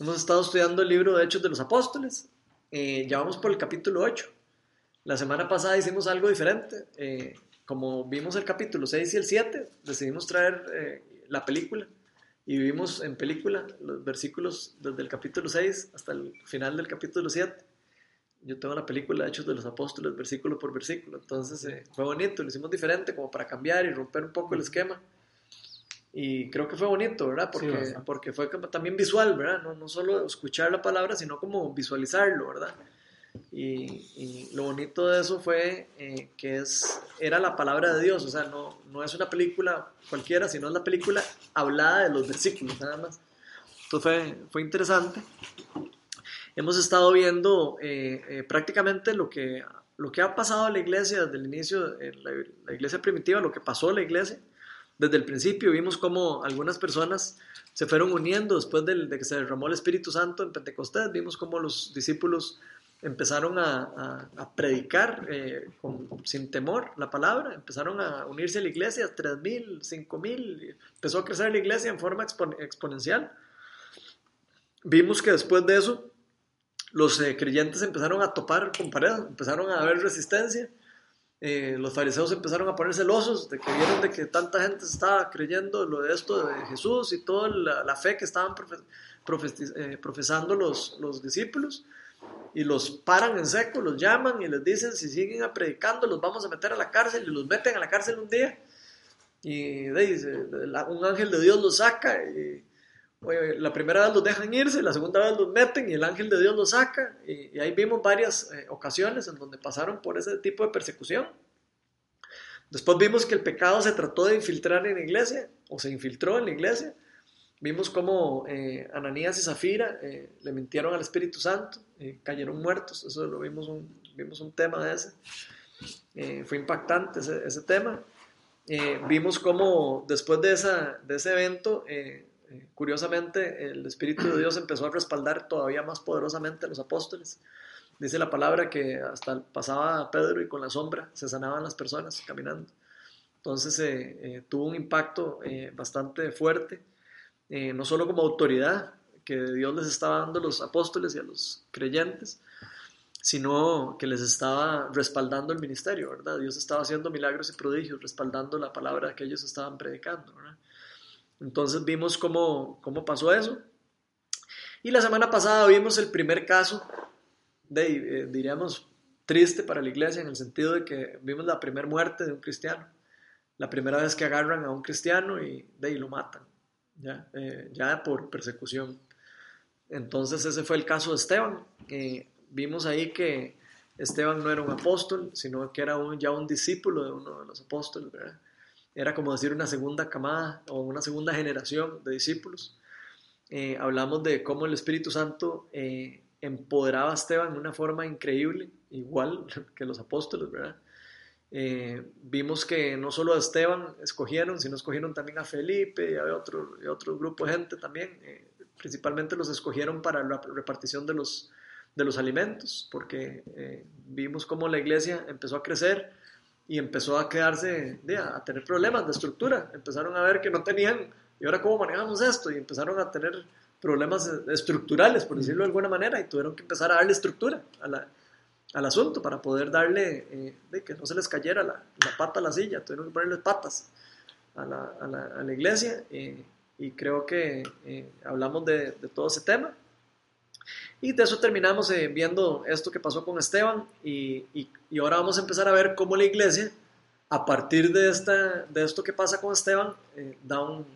Hemos estado estudiando el libro de Hechos de los Apóstoles. Eh, ya vamos por el capítulo 8. La semana pasada hicimos algo diferente. Eh, como vimos el capítulo 6 y el 7, decidimos traer eh, la película y vivimos en película los versículos desde el capítulo 6 hasta el final del capítulo 7. Yo tengo la película Hechos de los Apóstoles, versículo por versículo. Entonces eh, fue bonito, lo hicimos diferente como para cambiar y romper un poco el esquema. Y creo que fue bonito, ¿verdad? Porque, porque fue también visual, ¿verdad? No, no solo escuchar la palabra, sino como visualizarlo, ¿verdad? Y, lo bonito de eso fue eh, que es, era la palabra de Dios, o sea, no, no es una película cualquiera, sino es la película hablada de los versículos, nada más. Entonces fue, fue interesante. Hemos estado viendo eh, eh, prácticamente lo que, lo que ha pasado a la iglesia desde el inicio, la, la, iglesia primitiva, lo que pasó a la iglesia. Desde el principio vimos cómo algunas personas se fueron uniendo después de, que se derramó el Espíritu Santo en Pentecostés. Vimos cómo los discípulos empezaron a, predicar eh, sin temor la palabra, empezaron a unirse a la iglesia, 3.000, 5.000, empezó a crecer la iglesia en forma exponencial. Vimos que después de eso los eh, creyentes empezaron a topar con pared, empezaron a haber resistencia, eh, los fariseos empezaron a poner celosos de que vieron de que tanta gente estaba creyendo lo de esto de Jesús y toda la, fe que estaban profesando los, los discípulos y los paran en seco, los llaman y les dicen si siguen predicando los vamos a meter a la cárcel y los meten a la cárcel un día. Y dice, un ángel de Dios los saca y la primera vez los dejan irse, la segunda vez los meten y el ángel de Dios los saca y, ahí vimos varias eh, ocasiones en donde pasaron por ese tipo de persecución. Después vimos que el pecado se trató de infiltrar en la iglesia o se infiltró en la iglesia Vimos cómo eh, Ananías y Zafira eh, le mintieron al Espíritu Santo, eh, cayeron muertos, eso lo vimos un, vimos un tema de ese. fue impactante ese, ese tema. vimos cómo después de, esa, de ese evento, curiosamente, el Espíritu de Dios empezó a respaldar todavía más poderosamente a los apóstoles. Dice la palabra que hasta pasaba Pedro y con la sombra se sanaban las personas caminando. Entonces tuvo un impacto bastante fuerte. Eh, no solo como autoridad que Dios les estaba dando a los apóstoles y a los creyentes, sino que les estaba respaldando el ministerio, ¿verdad? Dios estaba haciendo milagros y prodigios, respaldando la palabra que ellos estaban predicando, ¿verdad? Entonces vimos cómo, cómo pasó eso. Y la semana pasada vimos el primer caso de, eh, diríamos, triste para la iglesia en el sentido de que vimos la primera muerte de un cristiano, la primera vez que agarran a un cristiano y de ahí lo matan ya, eh, ya por persecución. Entonces ese fue el caso de Esteban. vimos ahí que Esteban no era un apóstol, sino que era ya un discípulo de uno de los apóstoles, Era como decir una segunda camada o una segunda generación de discípulos. Eh, hablamos de cómo el Espíritu Santo eh, empoderaba a Esteban de una forma increíble, igual que los apóstoles. Eh, vimos que no solo a Esteban escogieron, sino escogieron también a Felipe y a otro, otro grupo de gente también. Eh, principalmente los escogieron para la repartición de los, de los alimentos, porque vimos cómo la iglesia empezó a crecer y empezó a quedarse, a tener problemas de estructura. Empezaron a ver que no tenían, ¿y ahora cómo manejamos esto? Y empezaron a tener problemas estructurales, por decirlo de alguna manera, y tuvieron que empezar a darle estructura a la, al asunto para poder darle, eh, de que no se les cayera la, pata a la silla, tuvieron que ponerle patas a la, a la, a la iglesia eh, y creo que eh, hablamos de, de, todo ese tema. Y de eso terminamos viendo esto que pasó con Esteban y, y, ahora vamos a empezar a ver cómo la iglesia, a partir de, esta, de esto que pasa con Esteban, da un,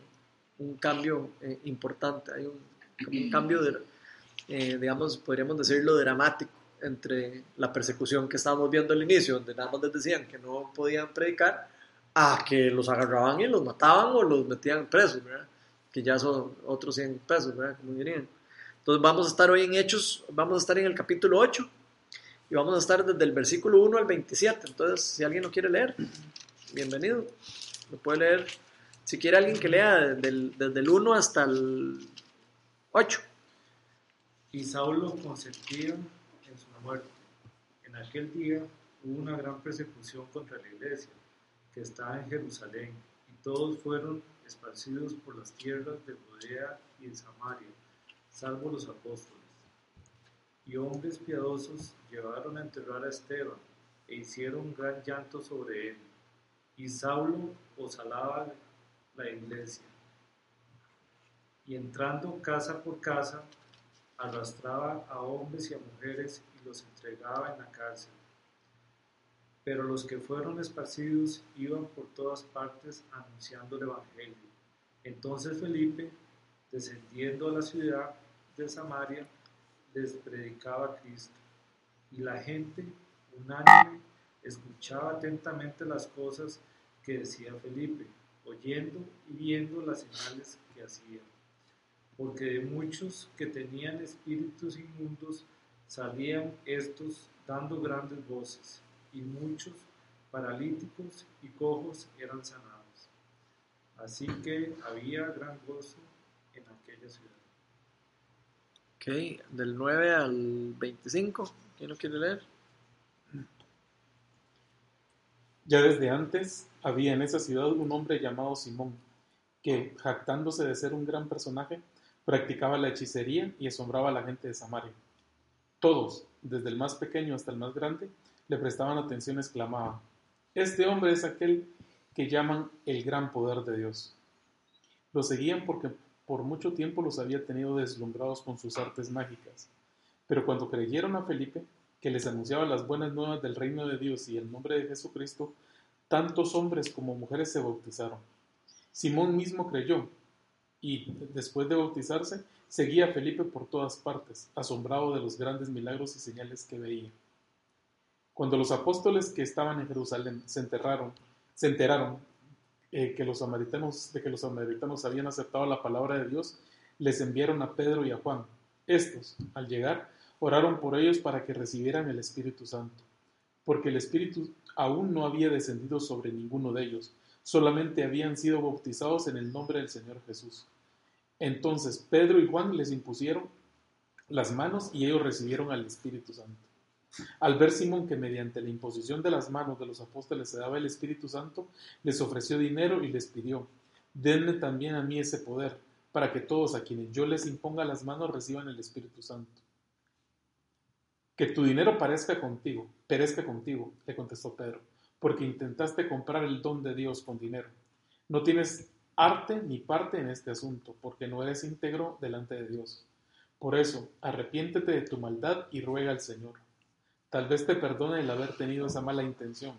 un cambio importante, hay un, cambio, de, digamos, podríamos decirlo, dramático entre la persecución que estábamos viendo al inicio, donde nada más les decían que no podían predicar, a que los agarraban y los mataban o los metían presos. Que ya son otros 100 pesos. Como dirían. Entonces vamos a estar hoy en Hechos, vamos a estar en el capítulo 8 y vamos a estar desde el versículo 1 al 27. Entonces, si alguien lo quiere leer, bienvenido. Lo puede leer. Si quiere alguien que lea desde el, desde el 1 hasta el 8. Y Saulo consentía muerte. En aquel día hubo una gran persecución contra la iglesia que estaba en Jerusalén y todos fueron esparcidos por las tierras de Judea y de Samaria, salvo los apóstoles. Y hombres piadosos llevaron a enterrar a Esteban e hicieron gran llanto sobre él. Y Saulo osalaba la iglesia. Y entrando casa por casa, arrastraba a hombres y a mujeres y los entregaba en la cárcel. Pero los que fueron esparcidos iban por todas partes anunciando el Evangelio. Entonces Felipe, descendiendo a la ciudad de Samaria, les predicaba Cristo. Y la gente, unánime, escuchaba atentamente las cosas que decía Felipe, oyendo y viendo las señales que hacía. Porque de muchos que tenían espíritus inmundos salían estos dando grandes voces, y muchos paralíticos y cojos eran sanados. Así que había gran gozo en aquella ciudad. Ok, del 9 al 25, ¿quién lo quiere leer? Ya desde antes había en esa ciudad un hombre llamado Simón, que, jactándose de ser un gran personaje, practicaba la hechicería y asombraba a la gente de Samaria. Todos, desde el más pequeño hasta el más grande, le prestaban atención y exclamaban, Este hombre es aquel que llaman el gran poder de Dios. Lo seguían porque por mucho tiempo los había tenido deslumbrados con sus artes mágicas. Pero cuando creyeron a Felipe, que les anunciaba las buenas nuevas del reino de Dios y el nombre de Jesucristo, tantos hombres como mujeres se bautizaron. Simón mismo creyó y, después de bautizarse, seguía a Felipe por todas partes, asombrado de los grandes milagros y señales que veía. Cuando los apóstoles que estaban en Jerusalén se enterraron, se enteraron eh, que los samaritanos, de que los samaritanos habían aceptado la palabra de Dios, les enviaron a Pedro y a Juan. Estos, al llegar, oraron por ellos para que recibieran el Espíritu Santo, porque el Espíritu aún no había descendido sobre ninguno de ellos, solamente habían sido bautizados en el nombre del Señor Jesús. Entonces Pedro y Juan les impusieron las manos y ellos recibieron al Espíritu Santo. Al ver Simón que mediante la imposición de las manos de los apóstoles se daba el Espíritu Santo, les ofreció dinero y les pidió, denme también a mí ese poder, para que todos a quienes yo les imponga las manos reciban el Espíritu Santo. Que tu dinero parezca contigo, perezca contigo, le contestó Pedro, porque intentaste comprar el don de Dios con dinero. No tienes arte ni parte en este asunto, porque no eres íntegro delante de Dios. Por eso, arrepiéntete de tu maldad y ruega al Señor. Tal vez te perdone el haber tenido esa mala intención.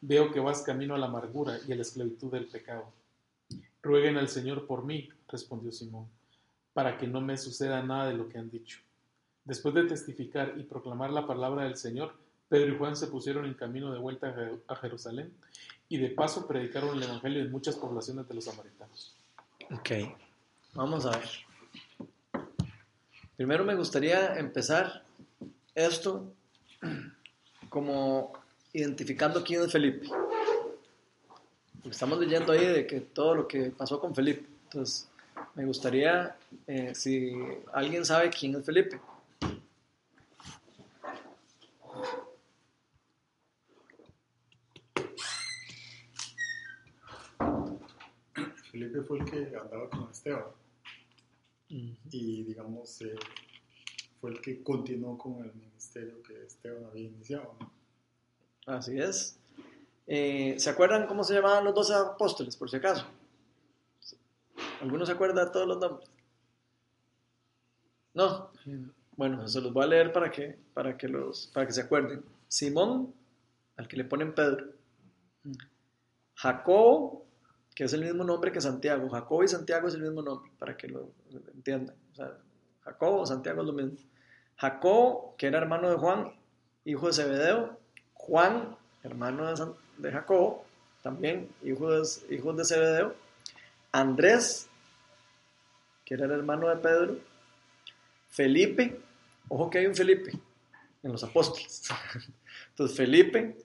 Veo que vas camino a la amargura y a la esclavitud del pecado. Rueguen al Señor por mí, respondió Simón, para que no me suceda nada de lo que han dicho. Después de testificar y proclamar la palabra del Señor, Pedro y Juan se pusieron en camino de vuelta a Jerusalén y de paso predicaron el Evangelio en muchas poblaciones de los samaritanos. Ok, vamos a ver. Primero me gustaría empezar esto como identificando quién es Felipe. Estamos leyendo ahí de que todo lo que pasó con Felipe. Entonces, me gustaría, eh, si alguien sabe quién es Felipe. Felipe fue el que andaba con Esteban. Y digamos, eh, fue el que continuó con el ministerio que Esteban había iniciado. Así es. Eh, ¿Se acuerdan cómo se llamaban los doce apóstoles, por si acaso? ¿Alguno se acuerda de todos los nombres? No. Bueno, se los voy a leer para que, para que, los, para que se acuerden. Simón, al que le ponen Pedro. Jacobo, que es el mismo nombre que Santiago. Jacobo y Santiago es el mismo nombre, para que lo entiendan. O sea, Jacobo, Santiago es lo mismo. Jacobo, que era hermano de Juan, hijo de Zebedeo, Juan, hermano de, Jacobo, también hijo de, hijo de Zebedeo, Andrés, que era el hermano de Pedro, Felipe, ojo que hay un Felipe en los apóstoles. Entonces, Felipe,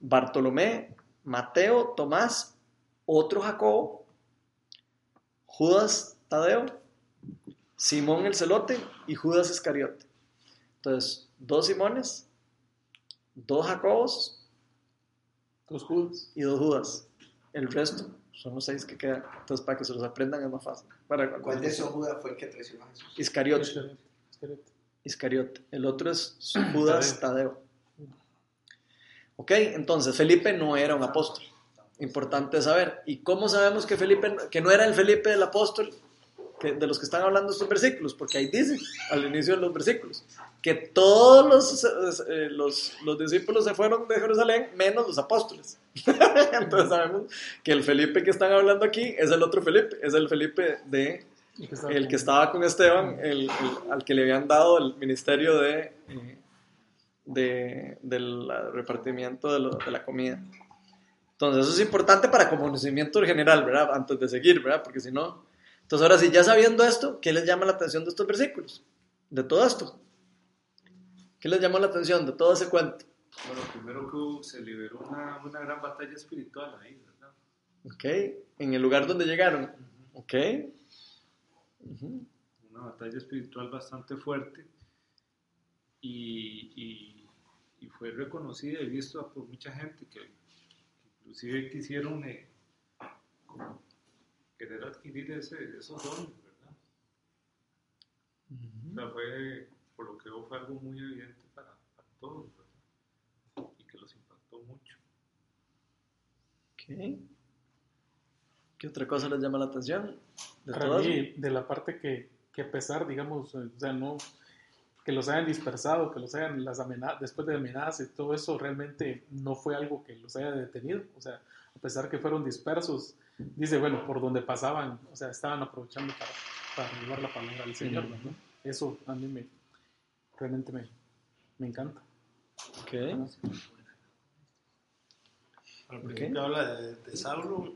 Bartolomé, Mateo, Tomás, otro Jacobo, Judas Tadeo, Simón el Celote y Judas Iscariote. Entonces, dos Simones, dos Jacobos, dos Judas y dos Judas. El resto Son los seis que quedan. Entonces, para que se los aprendan es más fácil. Para, ¿Cuál de esos Judas fue el que traicionó a Jesús? Iscariote. Iscariote, Iscariote. Iscariote. El otro es Judas Tadeo. Ok, entonces Felipe no era un apóstol. Importante saber. ¿Y cómo sabemos que Felipe, que no era el Felipe del apóstol que, de los que están hablando estos versículos? Porque ahí dice, al inicio de los versículos, que todos los, eh, los, los discípulos se fueron de Jerusalén, menos los apóstoles. Entonces sabemos que el Felipe que están hablando aquí es el otro Felipe, es el Felipe de el que estaba con Esteban, el, el- al que le habían dado el ministerio de, eh, de- del repartimiento de, lo- de la comida. Entonces, eso es importante para conocimiento general, ¿verdad? Antes de seguir, ¿verdad? Porque si no. Entonces, ahora sí, ya sabiendo esto, ¿qué les llama la atención de estos versículos? De todo esto. ¿Qué les llamó la atención de todo ese cuento? Bueno, primero que hubo- se liberó una, una gran batalla espiritual ahí, ¿verdad? ¿Ok? En el lugar donde llegaron. ¿Ok? Ujú. Una batalla espiritual bastante fuerte y, y- y fue reconocida y vista por mucha gente que, que inclusive quisieron eh, como querer adquirir ese, esos dones, ¿verdad? O sea, fue, por lo que veo, fue algo muy evidente para, para todos, ¿verdad? Y que los impactó mucho. Ok. ¿Qué otra cosa les llama la atención? De Para mí, de la parte que, que a pesar, digamos, o sea, no, que los hayan dispersado, que los hayan, las amenazas, después de amenazas y todo eso, realmente no fue algo que los haya detenido. O sea, a pesar que fueron dispersos, dice, bueno, por donde pasaban, o sea, estaban aprovechando para, para llevar la palabra al Señor. ¿no? Eso a mí me, realmente me, me encanta. Ok. Al Ok. principio habla de, de Saulo.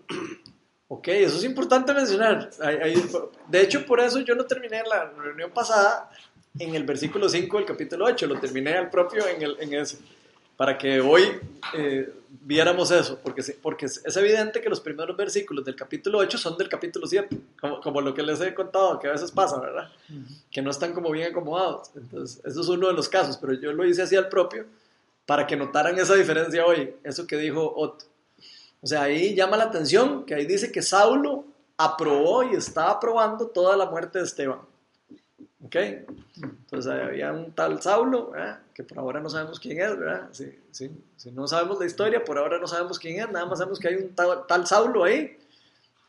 Ok, eso es importante mencionar. De hecho, por eso yo no terminé la reunión pasada en el versículo 5 del capítulo 8, lo terminé al propio en, el, en ese, para que hoy eh, viéramos eso, porque, porque es, evidente que los primeros versículos del capítulo 8 son del capítulo 7, como, como lo que les he contado, que a veces pasa, ¿verdad? Que no están como bien acomodados. Entonces, eso es uno de los casos, pero yo lo hice así al propio para que notaran esa diferencia hoy, eso que dijo Otto. O sea, ahí llama la atención que ahí dice que Saulo aprobó y está aprobando toda la muerte de Esteban. ¿Ok? Entonces había un tal Saulo, ¿verdad? que por ahora no sabemos quién es, ¿verdad? Si, si- si no sabemos la historia, por ahora no sabemos quién es, nada más sabemos que hay un tal, tal Saulo ahí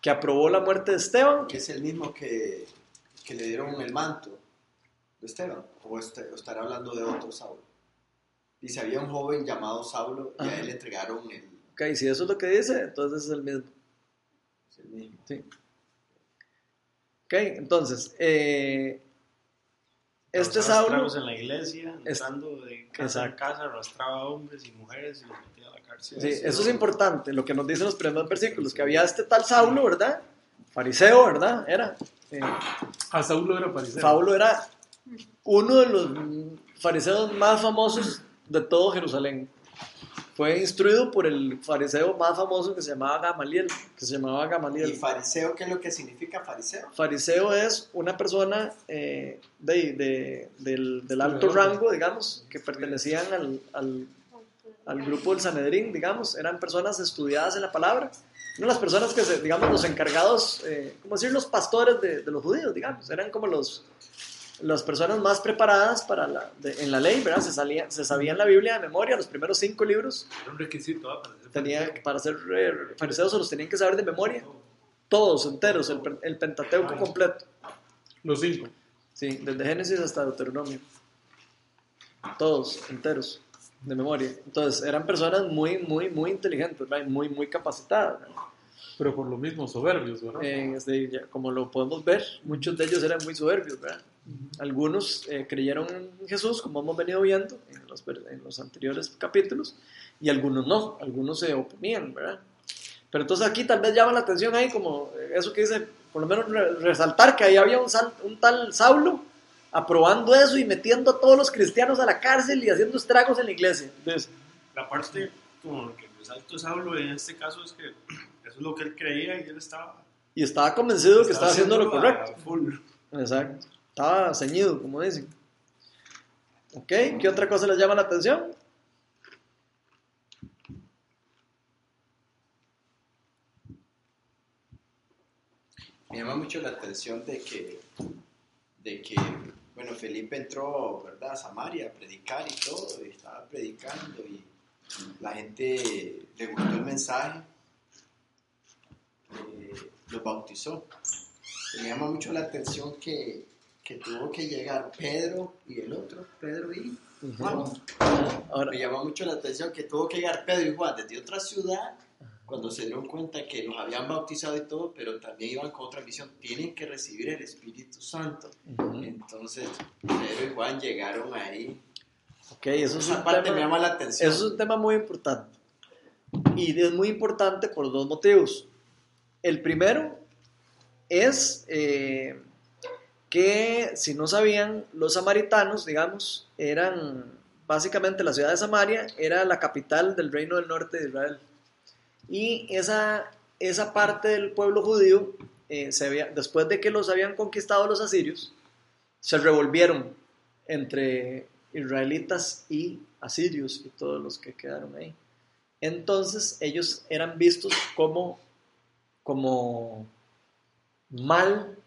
que aprobó la muerte de Esteban. Que es el mismo que, que le dieron el manto de Esteban. O, este- o estará hablando de otro Saulo. Dice, había un joven llamado Saulo y Ajá. a él le entregaron el, Ok, si eso es lo que dice, entonces es el mismo. es el mismo. Sí. Ok, entonces, eh, este estragos en la iglesia, Es- entrando de casa Exacto. casa, arrastraba a hombres y mujeres y los metía a la cárcel. Sí, eso es importante, lo que nos dicen los primeros versículos, que había este tal Saulo, ¿verdad? Fariseo, ¿verdad? Era. Eh, A Saulo era parecer. Saulo era uno de los fariseos más famosos de todo Jerusalén. Fue instruido por el fariseo más famoso que se llamaba Gamaliel, que se llamaba ¿Y Gamaliel. fariseo qué es lo que significa fariseo? Fariseo es una persona eh, de, de- del, del alto rango, digamos, que pertenecían al, al, al grupo del Sanedrín, digamos, eran personas estudiadas en la palabra, no las personas que, se, digamos, los encargados, eh, como decir, los pastores de, de los judíos, digamos, eran como los, las personas más preparadas para la, de- en la ley, ¿verdad? Se, salía, se sabían la Biblia de memoria, los primeros cinco libros, Era un requisito ¿ah? para ser tenía, para ser eh, fariseos se los tenían que saber de memoria, todos enteros, el, el Pentateuco completo. Los cinco. Sí, desde Génesis hasta Deuteronomio. Todos, enteros, de memoria. Entonces, eran personas muy, muy, muy inteligentes, ¿verdad? Muy, muy capacitadas. ¿verdad? Pero por lo mismo soberbios, ¿verdad? Eh, este, ya, como lo podemos ver, muchos de ellos eran muy soberbios, ¿verdad? Algunos eh, creyeron en Jesús, como hemos venido viendo en los, en los anteriores capítulos, y algunos no, algunos se oponían, ¿verdad? Pero entonces aquí tal vez llama la atención ahí como eso que dice, por lo menos re- resaltar que ahí había un, sal- un tal Saulo aprobando eso y metiendo a todos los cristianos a la cárcel y haciendo estragos en la iglesia. Entonces, La parte como lo que resalto Saulo en este caso es que eso es lo que él creía y él estaba, y estaba convencido que estaba haciendo lo correcto. full. Exacto. Estaba ceñido, como dicen. ¿Ok? ¿Qué otra cosa les llama la atención? me llama mucho la atención de que, de que bueno, Felipe entró, ¿verdad?, a Samaria a predicar y todo, y estaba predicando y la gente le gustó el mensaje, eh, los bautizó. Me llama mucho la atención que, que tuvo que llegar Pedro y el otro, Pedro y Juan. Ahora, Me llama mucho la atención que tuvo que llegar Pedro y Juan desde otra ciudad cuando se dieron cuenta que los habían bautizado y todo, pero también iban con otra misión. Tienen que recibir el Espíritu Santo. ujú. Entonces, Pedro y Juan llegaron ahí. ok, eso es, Esa un parte tema, me llama la atención. eso es un tema muy importante. Y es muy importante por dos motivos. El primero es eh, que, si no sabían, los samaritanos, digamos, eran básicamente la ciudad de Samaria, era la capital del reino del norte de Israel. Y esa, esa parte del pueblo judío, eh, se había- después de que los habían conquistado los asirios, se revolvieron entre israelitas y asirios y todos los que quedaron ahí. Entonces ellos eran vistos como, como mal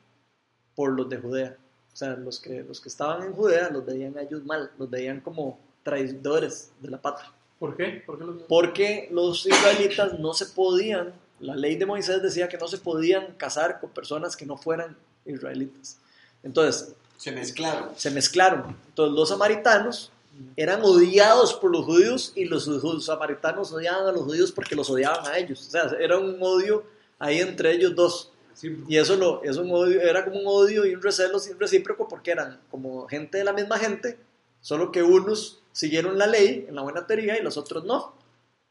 por los de Judea. O sea, los que, los que estaban en Judea los veían a ellos mal, los veían como traidores de la patria. ¿Por qué? ¿Por qué los Porque los israelitas no se podían, la ley de Moisés decía que no se podían casar con personas que no fueran israelitas. Entonces, Se mezclaron. se mezclaron. Entonces, los samaritanos eran odiados por los judíos y los ju- samaritanos odiaban a los judíos porque los odiaban a ellos. O sea, era un odio ahí entre ellos dos. Sí, Y eso, lo, un odio, era como un odio y un recelo recíproco porque eran como gente de la misma gente, solo que unos siguieron la ley en la buena teoría y los otros no.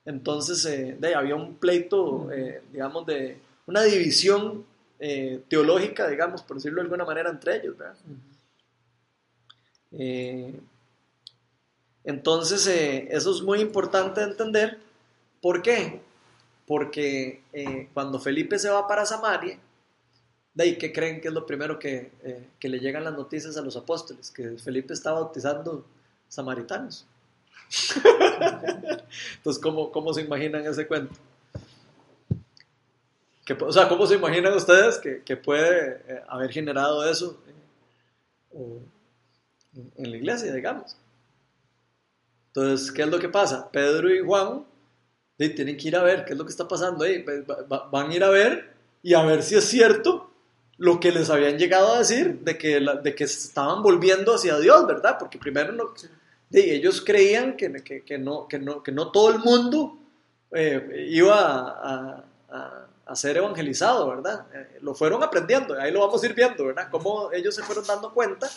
Entonces eh, de había un pleito, eh, digamos, de una división eh, teológica, digamos, por decirlo de alguna manera, entre ellos. entonces, eso es muy importante de entender. ¿Por qué? Porque eh, cuando Felipe se va para Samaria, de ahí, ¿qué creen que es lo primero que, eh, que le llegan las noticias a los apóstoles? Que Felipe está bautizando samaritanos. Entonces, ¿cómo, ¿cómo se imaginan ese cuento? Que, o sea, ¿cómo se imaginan ustedes que, que puede eh, haber generado eso en la iglesia, digamos? Entonces, ¿qué es lo que pasa? Pedro y Juan tienen que ir a ver qué es lo que está pasando va- Van a ir a ver y a ver si es cierto lo que les habían llegado a decir de que, la- de que estaban volviendo hacia Dios, ¿verdad? Porque primero no- ellos creían que, que- que no, que, no, que no todo el mundo eh, iba a, a- a ser evangelizado, ¿verdad? Eh, lo fueron aprendiendo, ahí lo vamos a ir viendo, ¿verdad? Cómo ellos se fueron dando cuenta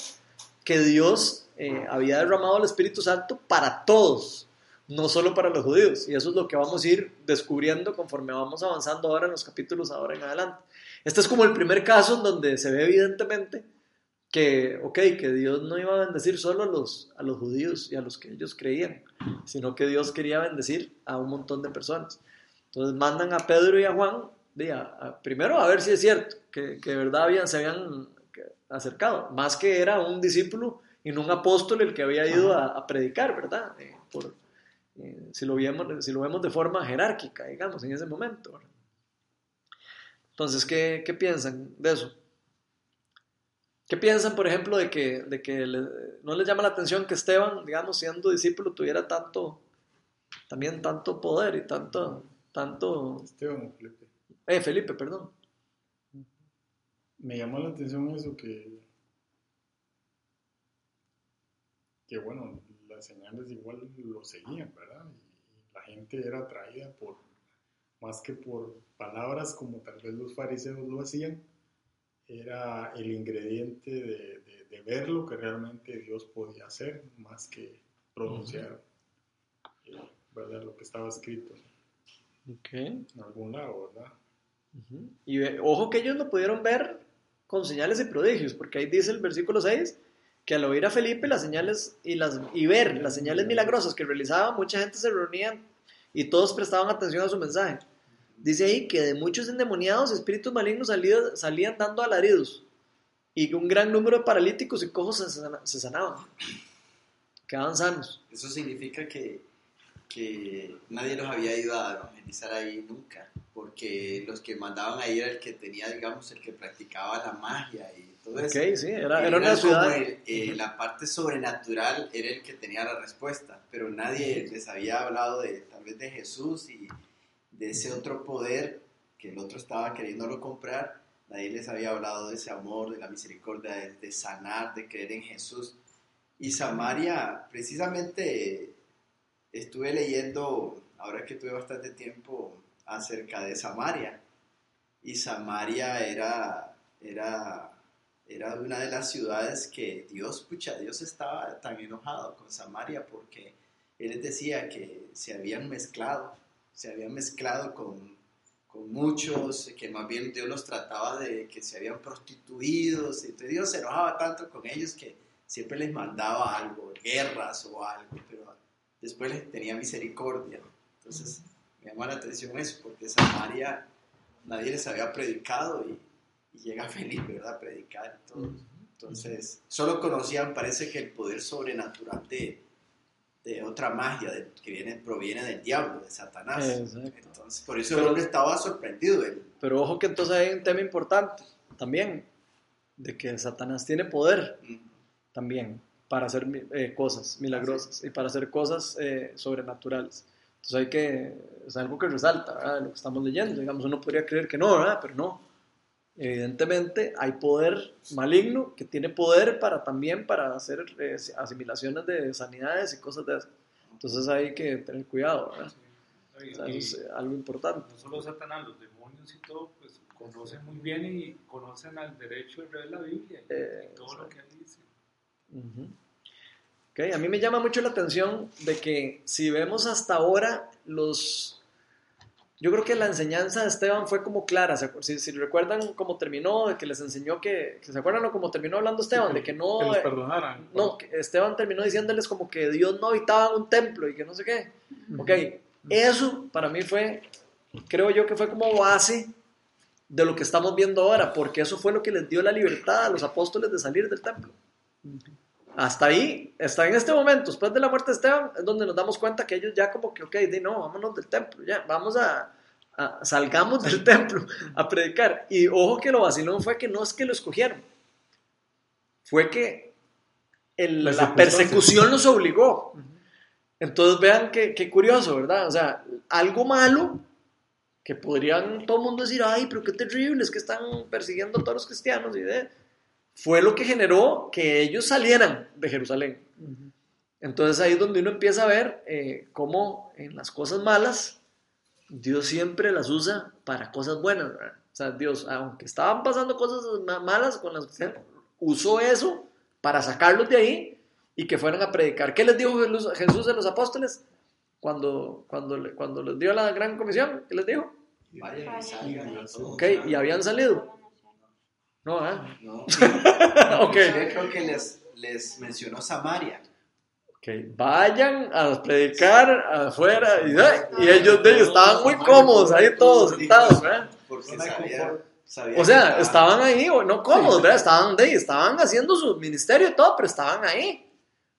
que Dios eh, había derramado el Espíritu Santo para todos, no solo para los judíos. Y eso es lo que vamos a ir descubriendo conforme vamos avanzando ahora en los capítulos ahora en adelante. Este es como el primer caso en donde se ve evidentemente que, ok, que Dios no iba a bendecir solo a los, a los judíos y a los que ellos creían, sino que Dios quería bendecir a un montón de personas. Entonces mandan a Pedro y a Juan, de a- a- primero a ver si es cierto, que, que de verdad habían, se habían acercado, más que era un discípulo y no un apóstol el que había ido a, a predicar, ¿verdad? Eh, por, eh, si, lo vemos, si lo vemos de forma jerárquica, digamos, en ese momento. ¿verdad? Entonces, ¿qué, qué piensan de eso? ¿Qué piensan, por ejemplo, de que, de que le- no les llama la atención que Esteban, digamos, siendo discípulo, tuviera tanto, también tanto poder y tanto, tanto, Esteban o Felipe. eh, Felipe, perdón. Me llamó la atención eso que, que bueno, las señales igual lo seguían, ¿verdad? Y la gente era atraída por, más que por palabras como tal vez los fariseos lo hacían, era el ingrediente de, de- de ver lo que realmente Dios podía hacer, más que pronunciar, eh, ¿verdad? Lo que estaba escrito en algún lado, ¿verdad? Ujú. Y ve- ojo que ellos lo pudieron ver con señales y prodigios, porque ahí dice el versículo 6 que al oír a Felipe las señales y, las, y ver las señales milagrosas que realizaba, mucha gente se reunía y todos prestaban atención a su mensaje. Dice ahí que de muchos endemoniados espíritus malignos salían, salían dando alaridos y un gran número de paralíticos y cojos se sanaban, quedaban sanos. Eso significa que, que nadie los había ido a evangelizar ahí nunca, porque los que mandaban ahí era el que tenía, digamos, el que practicaba la magia y todo eso. Ok, sí, era, era Era una ciudad. el- eh, la parte sobrenatural era el que tenía la respuesta, pero nadie les había hablado de tal vez de Jesús y de ese otro poder que el otro estaba queriéndolo comprar. Nadie les había hablado de ese amor, de la misericordia, de, de sanar, de creer en Jesús. Y Samaria, precisamente estuve leyendo, ahora que tuve bastante tiempo, acerca de Samaria. Y Samaria era, era, era una de las ciudades que Dios, pucha, Dios estaba tan enojado con Samaria porque Él les decía que se habían mezclado, se habían mezclado con, con muchos, que más bien Dios los trataba de que se habían prostituido, entonces Dios se enojaba tanto con ellos que siempre les mandaba algo, guerras o algo, pero después les tenía misericordia. Entonces me llama la atención eso, porque Samaria nadie les había predicado y, y llega Felipe, ¿verdad? A predicar y todo. Entonces, solo conocían, parece que el poder sobrenatural de, de otra magia de- que viene, proviene del diablo, de Satanás. Exacto. Entonces, por eso Pero- el hombre estaba sorprendido. Él, Pero ojo que entonces hay un tema importante también, de que Satanás tiene poder también para hacer eh, cosas milagrosas y para hacer cosas eh, sobrenaturales. Entonces hay que, es algo que resalta ¿verdad? lo que estamos leyendo. Digamos, uno podría creer que no, ¿verdad? Pero no. Evidentemente hay poder maligno que tiene poder para también para hacer eh, asimilaciones de sanidades y cosas de esas. Entonces hay que tener cuidado, ¿verdad? Y- O sea, y eso es algo importante. no solo Satanás, los demonios y todo, pues conocen muy bien y conocen al derecho de leer la Biblia y, Eh, y todo lo que ahí dice. Ujú. Ok, A mí me llama mucho la atención de que si vemos hasta ahora los... Yo creo que la enseñanza de Esteban fue como clara. ¿se acu- Si, si recuerdan cómo terminó, de que les enseñó que... ¿Se acuerdan o cómo terminó hablando Esteban? De que no... que les eh, perdonaran. no, que Esteban terminó diciéndoles como que Dios no habitaba en un templo y que no sé qué. Ok, eso para mí fue, creo yo que fue como base de lo que estamos viendo ahora, porque eso fue lo que les dio la libertad a los apóstoles de salir del templo. Hasta ahí, hasta en este momento, después de la muerte de Esteban, es donde nos damos cuenta que ellos ya como que, ok, di, no, vámonos del templo, ya, vamos a, a- salgamos del templo a predicar. Y ojo que lo vacilón fue que no es que lo escogieron, fue que el- la persecución los obligó. Entonces vean qué, qué curioso, ¿verdad? O sea, algo malo que podrían todo el mundo decir, ay, pero qué terrible, es que están persiguiendo a todos los cristianos y de... Fue lo que generó que ellos salieran de Jerusalén. Entonces ahí es donde uno empieza a ver eh, cómo en las cosas malas Dios siempre las usa para cosas buenas. ¿verdad? O sea, Dios, aunque estaban pasando cosas ma- malas con las cristianas, usó eso para sacarlos de ahí y que fueran a predicar. ¿Qué les dijo Jesús- Jesús a los apóstoles cuando, cuando, cuando les dio la gran comisión? ¿Qué les dijo? Vayan y salgan. Ok, y habían salido. No, ¿ah? No, Ok. Yo creo que les, les mencionó Samaria. Ok, vayan a predicar afuera. Y, y ellos de ellos estaban muy cómodos ahí todos sentados, ¿verdad? Porque sabía, sabía O sea, estaban ahí, no cómodos, ¿verdad? Estaban de ahí, estaban haciendo su ministerio y todo, pero estaban ahí.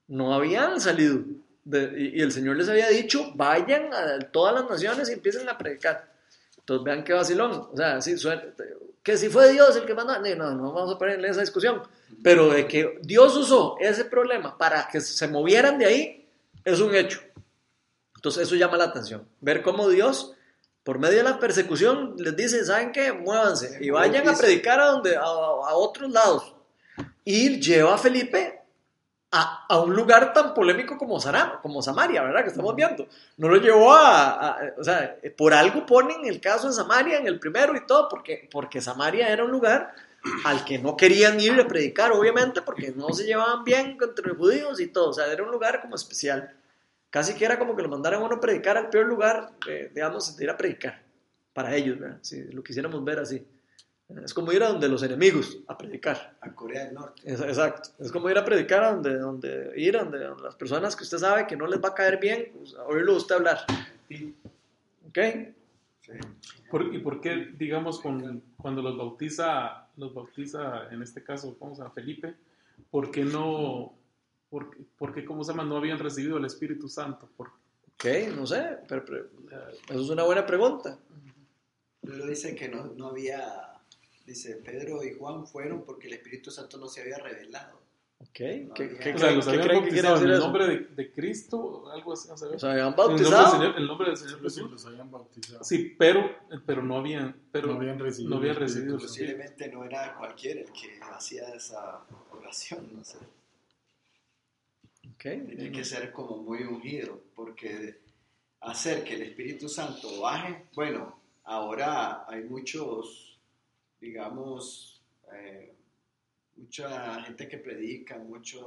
No habían salido. De- y, y el Señor les había dicho, vayan a todas las naciones y empiecen a predicar. Entonces vean qué vacilón. O sea, sí, suena- que si fue Dios el que mandó, no, no, vamos a poner en esa discusión. Pero de que Dios usó ese problema para que se movieran de ahí, es un hecho. Entonces eso llama la atención. Ver cómo Dios, por medio de la persecución, les dice, ¿saben qué? Muévanse y vayan a predicar a, donde, a, a otros lados. Y lleva a Felipe a, a un lugar tan polémico como, como Samaria, ¿verdad? Que estamos viendo. No lo llevó a, a- O sea, por algo ponen el caso de Samaria en el primero y todo, porque, porque Samaria era un lugar al que no querían ir a predicar, obviamente, porque no se llevaban bien entre los judíos y todo. O sea, era un lugar como especial. Casi que era como que lo mandaran a uno a predicar al peor lugar, eh, digamos, de ir a predicar. Para ellos, ¿verdad? Si lo quisiéramos ver así. Es como ir a donde los enemigos a predicar. a Corea del Norte. Es- Exacto. Es como ir a predicar a donde, donde ir, a donde, donde las personas que usted sabe que no les va a caer bien, pues, a oírlo usted hablar. ¿Ok? ¿Por- ¿Y por qué, digamos, con- cuando los bautiza, los bautiza, en este caso, vamos a Felipe, ¿por qué no, por, qué- por qué, cómo se llama, no habían recibido el Espíritu Santo? ¿Por, Ok, no sé, pero, pero, eso es una buena pregunta. Luego dice que no, no había, dice, Pedro y Juan fueron porque el Espíritu Santo no se había revelado. Ok, ¿qué, No qué, había- qué O sea, creen, los qué habían creen que quiere bautizado en el nombre de, de Cristo o algo así. O sea, habían En el nombre del bautizado. Señor, el nombre del Señor Pues sí, Jesús. los habían bautizado. Sí, pero, pero no habían, pero no habían recibido, no habían recibido. Posiblemente no era cualquiera el que hacía esa oración, no sé. Ok, Tiene que ser como muy ungido, porque hacer que el Espíritu Santo baje, bueno, ahora hay muchos, digamos, eh, mucha gente que predica, muchas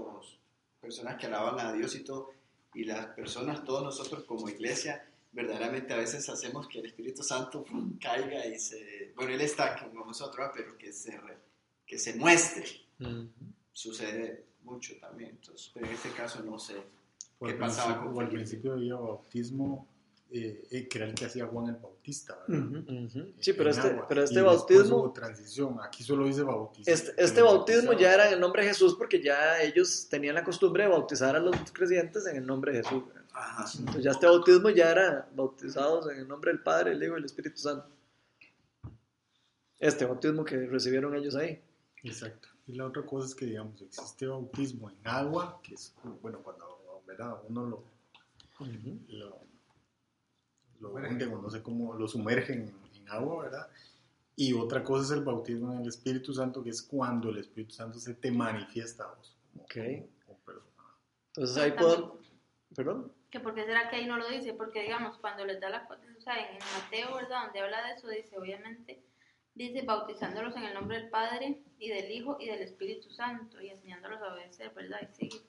personas que alaban a Dios y todo, y las personas, todos nosotros como iglesia, verdaderamente a veces hacemos que el Espíritu Santo caiga y se, bueno, Él está con nosotros, pero que se, re- que se muestre, Ujú. sucede mucho también, entonces, pero en este caso no sé. O ¿Qué pasaba con o al principio había bautismo, eh, eh, que era el que hacía Juan el Bautista, ¿verdad? Ujú. Ujú. Sí, pero En este, agua. pero Y este después bautismo, hubo transición, aquí solo dice bautismo. este, este bautismo ya era en el nombre de Jesús porque ya ellos tenían la costumbre de bautizar a los creyentes en el nombre de Jesús. Entonces ya este bautismo ya era bautizados en el nombre del Padre, el Hijo y el Espíritu Santo. Este bautismo que recibieron ellos ahí. Exacto. Y la otra cosa es que, digamos, existe bautismo en agua, que es, bueno, cuando ¿verdad? uno lo, lo, lo hunden, o no sé cómo, lo sumergen en, en agua, ¿verdad? Y otra cosa es el bautismo en el Espíritu Santo, que es cuando el Espíritu Santo se te manifiesta a vos. Como, Ok. como- como persona. Entonces ahí puedo... ¿Perdón? Que por qué será que ahí no lo dice, porque digamos, cuando les da la, o sea, en Mateo, ¿verdad? Donde habla de eso, dice, obviamente, dice, bautizándolos en el nombre del Padre y del Hijo y del Espíritu Santo y enseñándolos a obedecer, ¿verdad? Y seguir.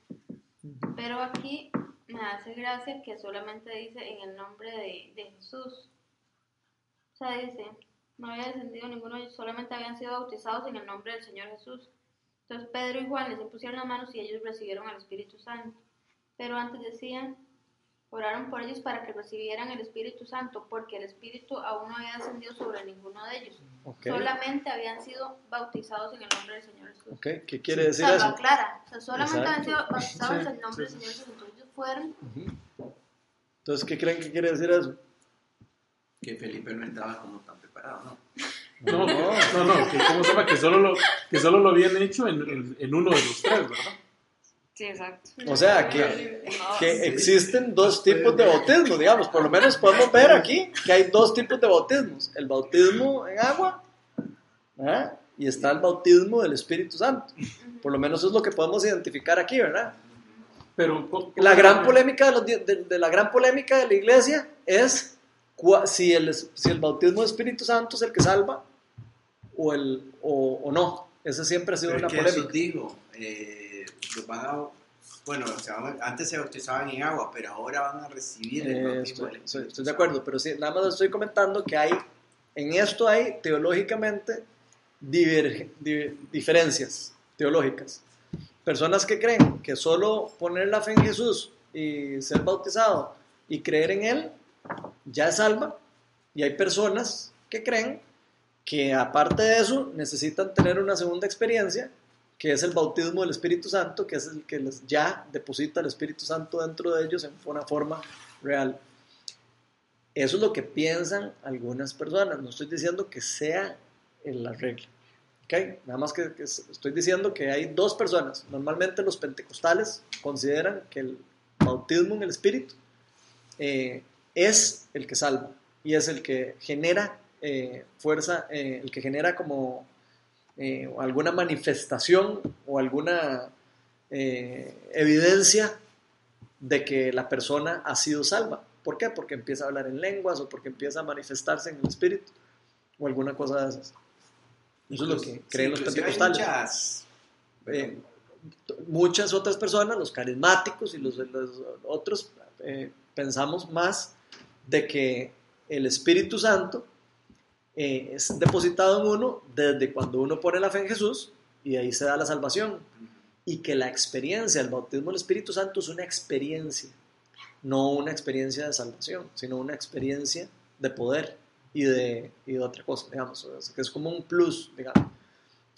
Pero aquí me hace gracia que solamente dice en el nombre de, de Jesús. O sea, dice, no había descendido ninguno de ellos, solamente habían sido bautizados en el nombre del Señor Jesús. Entonces Pedro y Juan les impusieron las manos y ellos recibieron al Espíritu Santo. Pero antes decían, oraron por ellos para que recibieran el Espíritu Santo, porque el Espíritu aún no había descendido sobre ninguno de ellos. Ok. Solamente habían sido bautizados en el nombre del Señor Jesús. Ok, ¿Qué quiere O decir sea, lo eso? aclara. O sea, solamente Exacto. habían sido bautizados Sí, en el nombre sí. del Señor Jesús. Entonces fueron. Entonces, ¿qué creen que quiere decir eso? Que Felipe no estaba como tan preparado, ¿no? No, no, no, que como sepa que solo lo, que solo lo habían hecho en, en- en uno de los tres, ¿verdad? Sí, exacto. O sea, que, que existen dos tipos de bautismo, digamos. Por lo menos podemos ver aquí que hay dos tipos de bautismos. El bautismo en agua ¿verdad? y está el bautismo del Espíritu Santo. Por lo menos es lo que podemos identificar aquí, ¿verdad? Pero ¿cómo- La gran polémica de, los de- de la gran polémica de la iglesia es cua- si el, si el bautismo del Espíritu Santo es el que salva o, el, o, o no. Esa siempre ha sido Pero una que Jesús polémica. dijo, eh, a- bueno, se van a- antes se bautizaban en agua, pero ahora van a recibir el Eh, bautismo estoy, del estoy- estoy de acuerdo, pero sí, nada más estoy comentando que hay, en esto hay teológicamente diver- di- diferencias teológicas. Personas que creen que solo poner la fe en Jesús y ser bautizado y creer en Él ya es salva, y hay personas que creen que aparte de eso necesitan tener una segunda experiencia, que es el bautismo del Espíritu Santo, que es el que les ya deposita el Espíritu Santo dentro de ellos en una forma real. Eso es lo que piensan algunas personas. No estoy diciendo que sea en la regla. Nada más que, que estoy diciendo que hay dos personas. Normalmente los pentecostales consideran que el bautismo en el Espíritu eh, es el que salva y es el que genera eh, fuerza, eh, el que genera como eh, alguna manifestación o alguna eh, evidencia de que la persona ha sido salva. ¿Por qué? Porque empieza a hablar en lenguas o porque empieza a manifestarse en el espíritu o alguna cosa de esas. Eso es lo que creen los hay pentecostales. muchas- Eh, muchas otras personas, los carismáticos y los, los otros, eh, pensamos más de que el Espíritu Santo eh, es depositado en uno desde cuando uno pone la fe en Jesús y ahí se da la salvación. Y que la experiencia del bautismo del Espíritu Santo es una experiencia, no una experiencia de salvación, sino una experiencia de poder y de, y de otra cosa, digamos, o sea, que es como un plus, digamos.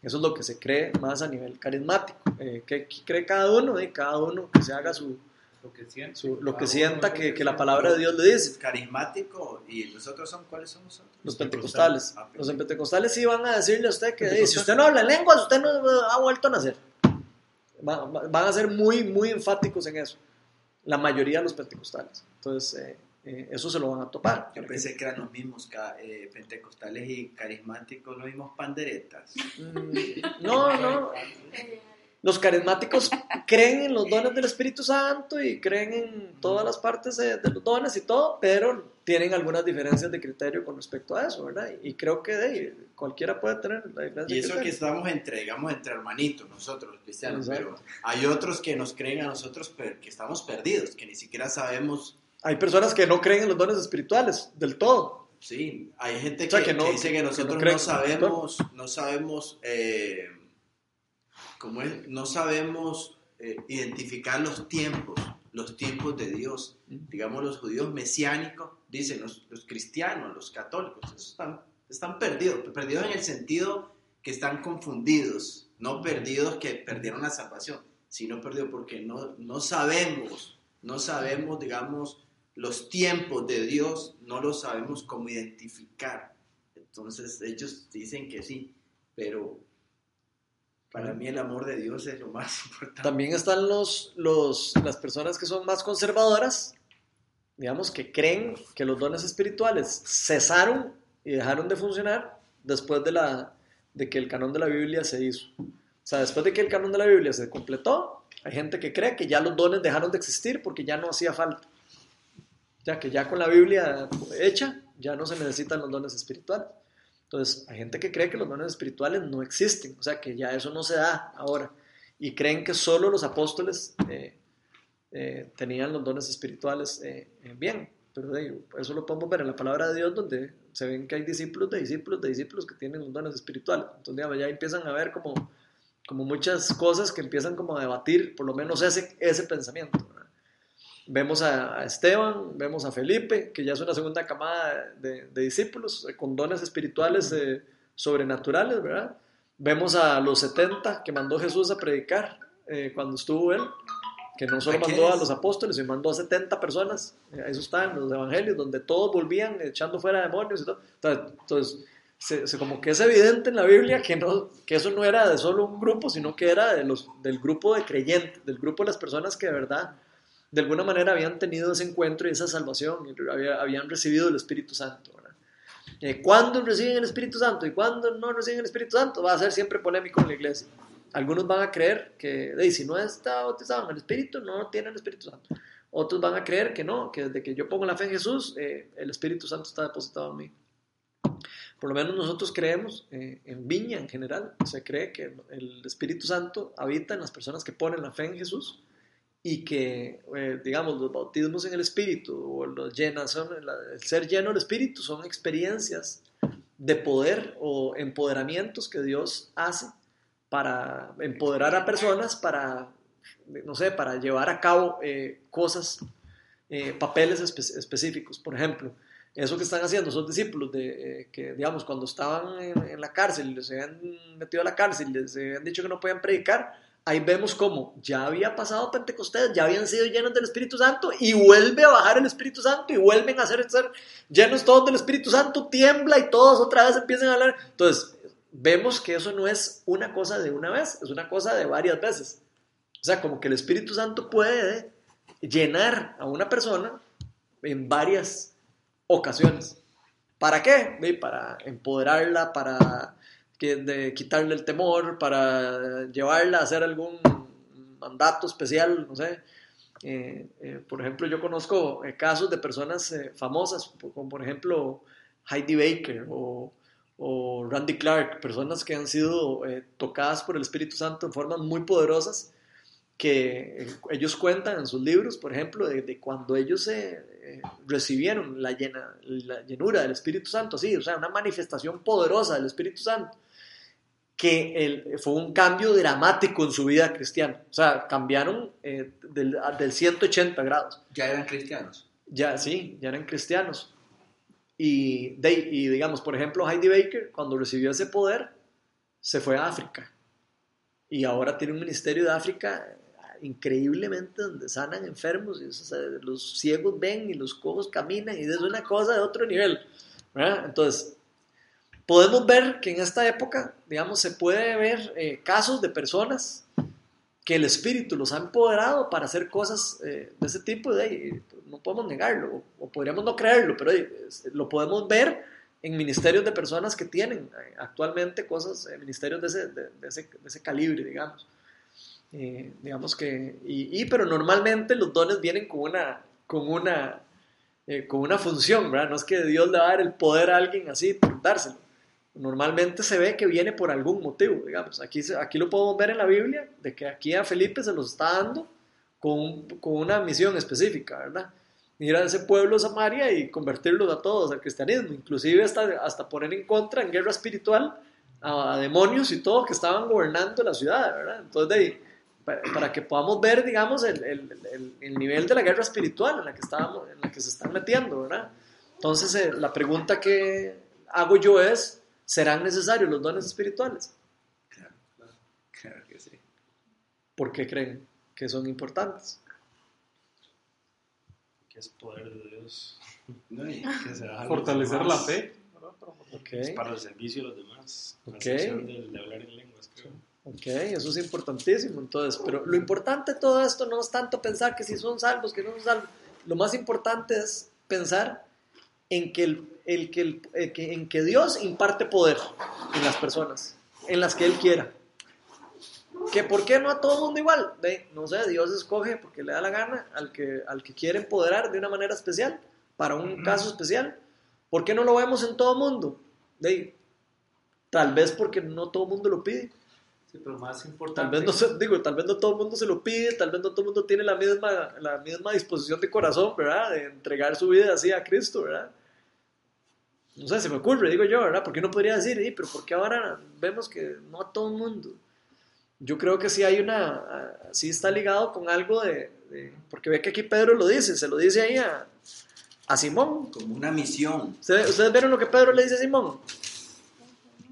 Eso es lo que se cree más a nivel carismático. Eh, ¿Qué qué cree cada uno? Y cada uno que se haga su, Lo que siente. su- lo que sienta que, que la palabra de Dios le dice. Carismático y los otros son, ¿cuáles son nosotros? Los pentecostales. Ah, Los pentecostales sí van a decirle a usted que "Ey, si usted no habla en lenguas, usted no ha vuelto a nacer. Va- va- Van a ser muy, muy enfáticos en eso. La mayoría de los pentecostales. Entonces, eh, eh, eso se lo van a topar. Yo pensé que eran los mismos eh, pentecostales y carismáticos, los mismos panderetas. Mm, No, no. Los carismáticos creen en los dones del Espíritu Santo y creen en todas las partes de, de los dones y todo, pero tienen algunas diferencias de criterio con respecto a eso, ¿verdad? Y creo que de, cualquiera puede tener la diferencia Y eso que estamos entre, digamos, entre hermanitos, nosotros cristianos, Exacto. pero hay otros que nos creen a nosotros pero que estamos perdidos, que ni siquiera sabemos, Hay personas que no creen en los dones espirituales del todo. sí, hay gente O sea, que, que no- que dice que que no nosotros no, sabemos, no sabemos, eh, ¿cómo es? No sabemos eh, identificar los tiempos, los tiempos de Dios. Digamos, los judíos mesiánicos, dicen los, los cristianos, los católicos, están, están perdidos, perdidos en el sentido que están confundidos, no perdidos que perdieron la salvación, sino perdidos porque no, no sabemos, no sabemos, digamos, los tiempos de Dios, no los sabemos cómo identificar. Entonces ellos dicen que sí, pero para mí el amor de Dios es lo más importante. También están los, los, las personas que son más conservadoras, digamos, que creen que los dones espirituales cesaron y dejaron de funcionar después de, la, de que el canon de la Biblia se hizo. O sea, después de que el canon de la Biblia se completó, hay gente que cree que ya los dones dejaron de existir porque ya no hacía falta. Ya que ya con la Biblia hecha, ya no se necesitan los dones espirituales. Entonces, hay gente que cree que los dones espirituales no existen, o sea, que ya eso no se da ahora. Y creen que solo los apóstoles eh, eh, tenían los dones espirituales eh, bien. Pero de eso lo podemos ver en la palabra de Dios, donde se ven que hay discípulos de discípulos de discípulos que tienen los dones espirituales. Entonces, digamos, ya empiezan a ver como, como muchas cosas que empiezan como a debatir, por lo menos ese, ese pensamiento. Vemos a, Esteban, vemos a Felipe, que ya es una segunda camada de, de discípulos eh, con dones espirituales eh, sobrenaturales, ¿verdad? Vemos a los 70 que mandó Jesús a predicar eh, cuando estuvo él, que no solo ¿A mandó a los apóstoles, sino mandó a 70 personas. Eh, eso está en los evangelios, donde todos volvían echando fuera demonios y todo. Entonces, entonces, se, se- como que es evidente en la Biblia que, no, que eso no era de solo un grupo, sino que era de los, del grupo de creyentes, del grupo de las personas que de verdad, de alguna manera, habían tenido ese encuentro y esa salvación, y había- habían recibido el Espíritu Santo. Eh, ¿Cuándo reciben el Espíritu Santo y cuándo no reciben el Espíritu Santo? Va a ser siempre polémico en la iglesia. Algunos van a creer que "Ey, si no está bautizado en el Espíritu, no tiene el Espíritu Santo. Otros van a creer que no, que desde que yo pongo la fe en Jesús, eh, el Espíritu Santo está depositado en mí. Por lo menos nosotros creemos, eh, en Viña en general, se cree que el Espíritu Santo habita en las personas que ponen la fe en Jesús y que, eh, digamos, los bautismos en el Espíritu o los llenas, son, el ser lleno del Espíritu son experiencias de poder o empoderamientos que Dios hace para empoderar a personas para, no sé, para llevar a cabo eh, cosas, eh, papeles espe- específicos. Por ejemplo, eso que están haciendo esos discípulos de, eh, que, digamos, cuando estaban en, en la cárcel, les habían metido a la cárcel, les habían dicho que no podían predicar, ahí vemos cómo ya había pasado Pentecostés, ya habían sido llenos del Espíritu Santo y vuelve a bajar el Espíritu Santo y vuelven a ser, ser llenos todos del Espíritu Santo, tiembla y todos otra vez empiezan a hablar. Entonces, vemos que eso no es una cosa de una vez, es una cosa de varias veces. O sea, como que el Espíritu Santo puede llenar a una persona en varias ocasiones. ¿Para qué? Para empoderarla, para de quitarle el temor, para llevarla a hacer algún mandato especial, no sé. Eh, eh, por ejemplo, yo conozco eh, casos de personas eh, famosas, como por ejemplo Heidi Baker o, o Randy Clark, personas que han sido eh, tocadas por el Espíritu Santo en formas muy poderosas, que ellos cuentan en sus libros, por ejemplo, de, de cuando ellos eh, recibieron la, llena, la llenura del Espíritu Santo, sí, o sea, una manifestación poderosa del Espíritu Santo, que el- fue un cambio dramático en su vida cristiana, o sea, cambiaron eh, del, del 180 grados. Ya eran cristianos. Ya, sí, ya eran cristianos. Y, de- y digamos, por ejemplo, Heidi Baker, cuando recibió ese poder, se fue a África. Y ahora tiene un ministerio de África increíblemente donde sanan enfermos, y eso, o sea, los ciegos ven y los cojos caminan, y es una cosa de otro nivel. ¿verdad? Entonces, podemos ver que en esta época, digamos, se puede ver eh, casos de personas que el espíritu los ha empoderado para hacer cosas eh, de ese tipo, no podemos negarlo, o, o podríamos no creerlo, pero eh, lo podemos ver en ministerios de personas que tienen eh, actualmente cosas, eh, ministerios de ese, de, de ese, de ese calibre, digamos. Digamos que, y, y, pero normalmente los dones vienen con una, con una, eh, con una función, ¿verdad? No es que Dios le va a dar el poder a alguien así por dárselo. Normalmente se ve que viene por algún motivo, digamos. Aquí, aquí lo podemos ver en la Biblia, de que aquí a Felipe se los está dando con, con una misión específica, ¿verdad? Ir a ese pueblo Samaria y convertirlos a todos al cristianismo, inclusive hasta, hasta poner en contra, en guerra espiritual, a, demonios y todo que estaban gobernando la ciudad, ¿verdad? Entonces, de ahí, para, que podamos ver, digamos, el, el, el, el nivel de la guerra espiritual en la que, estábamos, en la que se están metiendo, ¿verdad? Entonces, eh, la pregunta que hago yo es, ¿serán necesarios los dones espirituales? Claro, claro que sí. ¿Por qué creen que son importantes? Que es poder de Dios. No, y- Que se Fortalecer la fe. Ok, Es para el servicio de los demás. La Ok. sección de, de hablar en lenguas, creo. ok, eso es importantísimo. Entonces, pero lo importante de todo esto no es tanto pensar que si son salvos, que no son salvos. Lo más importante es pensar en que, el, el que, el- el que- en que Dios imparte poder en las personas, en las que Él quiera. Que por qué no a todo mundo igual. De, no sé, Dios escoge porque le da la gana al que, al que quiere empoderar de una manera especial, para un caso especial. ¿Por qué no lo vemos en todo mundo? De, tal vez porque no todo mundo lo pide. Sí, pero más Tal vez no se, digo, tal vez no todo el mundo se lo pide, tal vez no todo el mundo tiene la misma, la misma disposición de corazón, ¿verdad? De entregar su vida así a Cristo, ¿verdad? No sé, se me ocurre, digo yo, ¿verdad? Porque uno podría decir, "Eh, pero ¿por qué ahora vemos que no a todo el mundo? Yo creo que sí hay una, ah, sí está ligado con algo de, de- porque ve que aquí Pedro lo dice, se lo dice ahí a, a Simón. Como una misión. ¿Ustedes, ustedes vieron lo que Pedro le dice a Simón?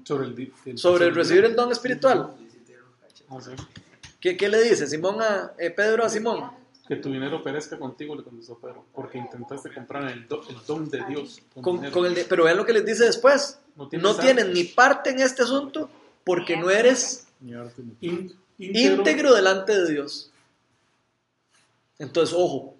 Sobre el, Sobre recibir el don espiritual. Ah, sí. ¿Qué, qué le dice Simón a, eh, Pedro a Simón? Que tu dinero perezca contigo, le contestó Pedro, porque intentaste comprar el, do- el don de Dios. con Con- con el de- pero vean lo que les dice después. No No tienes tienes, arte. ni parte en este asunto porque no eres In- íntegro, íntegro delante de Dios. Entonces, ojo,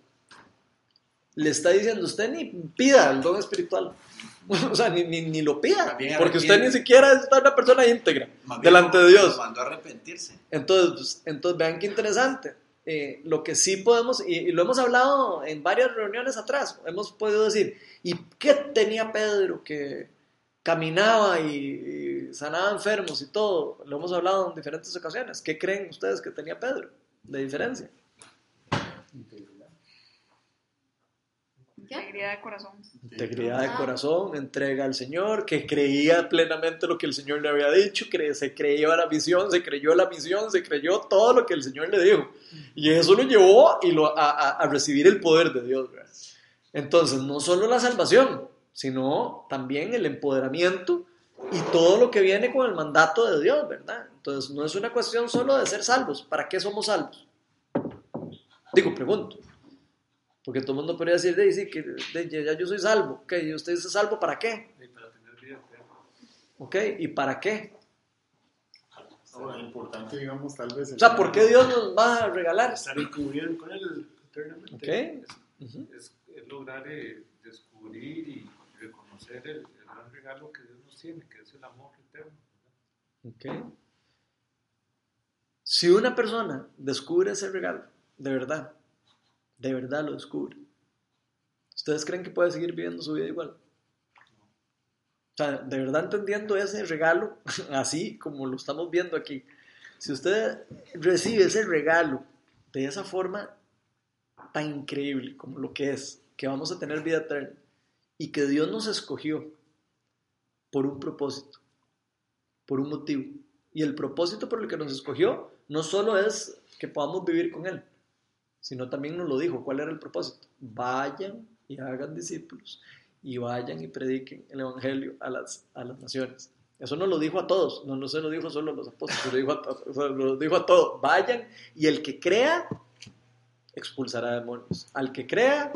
le está diciendo usted ni pida el don espiritual. O sea, ni, ni, ni lo pida, porque usted ni siquiera es una persona íntegra delante de Dios. mandó a arrepentirse. Entonces, entonces vean qué interesante. Eh, lo que sí podemos, y, lo hemos hablado en varias reuniones atrás, hemos podido decir, ¿y qué tenía Pedro que caminaba y, y sanaba enfermos y todo? Lo hemos hablado en diferentes ocasiones. ¿Qué creen ustedes que tenía Pedro de diferencia? ¿Qué? Alegría de corazón. Integridad de corazón, entrega al Señor, que creía plenamente lo que el Señor le había dicho, que se creyó a la visión, se creyó a la misión, se creyó todo lo que el Señor le dijo. Y eso lo llevó y lo, a, a- a recibir el poder de Dios. ¿verdad? Entonces, no solo la salvación, sino también el empoderamiento y todo lo que viene con el mandato de Dios, ¿verdad? Entonces, no es una cuestión solo de ser salvos. ¿Para qué somos salvos? Digo, pregunto. Porque todo el mundo podría decir, de, sí, que de, ya yo soy salvo. Ok, ¿y usted es salvo para qué? Y para tener vida eterna. Ok, ¿y para qué? Ahora, importante, digamos, tal vez. O sea, ¿por qué Dios nos va a regalar? Estar incluido con él eternamente. Ok. Es, Ujú. es- es lograr eh, descubrir y reconocer el, el gran regalo que Dios nos tiene, que es el amor eterno. Ok. Si una persona descubre ese regalo, de verdad, de verdad lo descubre, ¿ustedes creen que puede seguir viviendo su vida igual? O sea, de verdad entendiendo ese regalo, así como lo estamos viendo aquí, si usted recibe ese regalo de esa forma tan increíble como lo que es, que vamos a tener vida eterna, y que Dios nos escogió por un propósito, por un motivo. Y el propósito por el que nos escogió no solo es que podamos vivir con Él, sino también nos lo dijo. ¿Cuál era el propósito? Vayan y hagan discípulos y vayan y prediquen el Evangelio a las, a las naciones. Eso no lo dijo a todos, no, no se lo dijo solo a los apóstoles, lo dijo a, lo dijo a todos. Vayan y el que crea expulsará demonios. Al que crea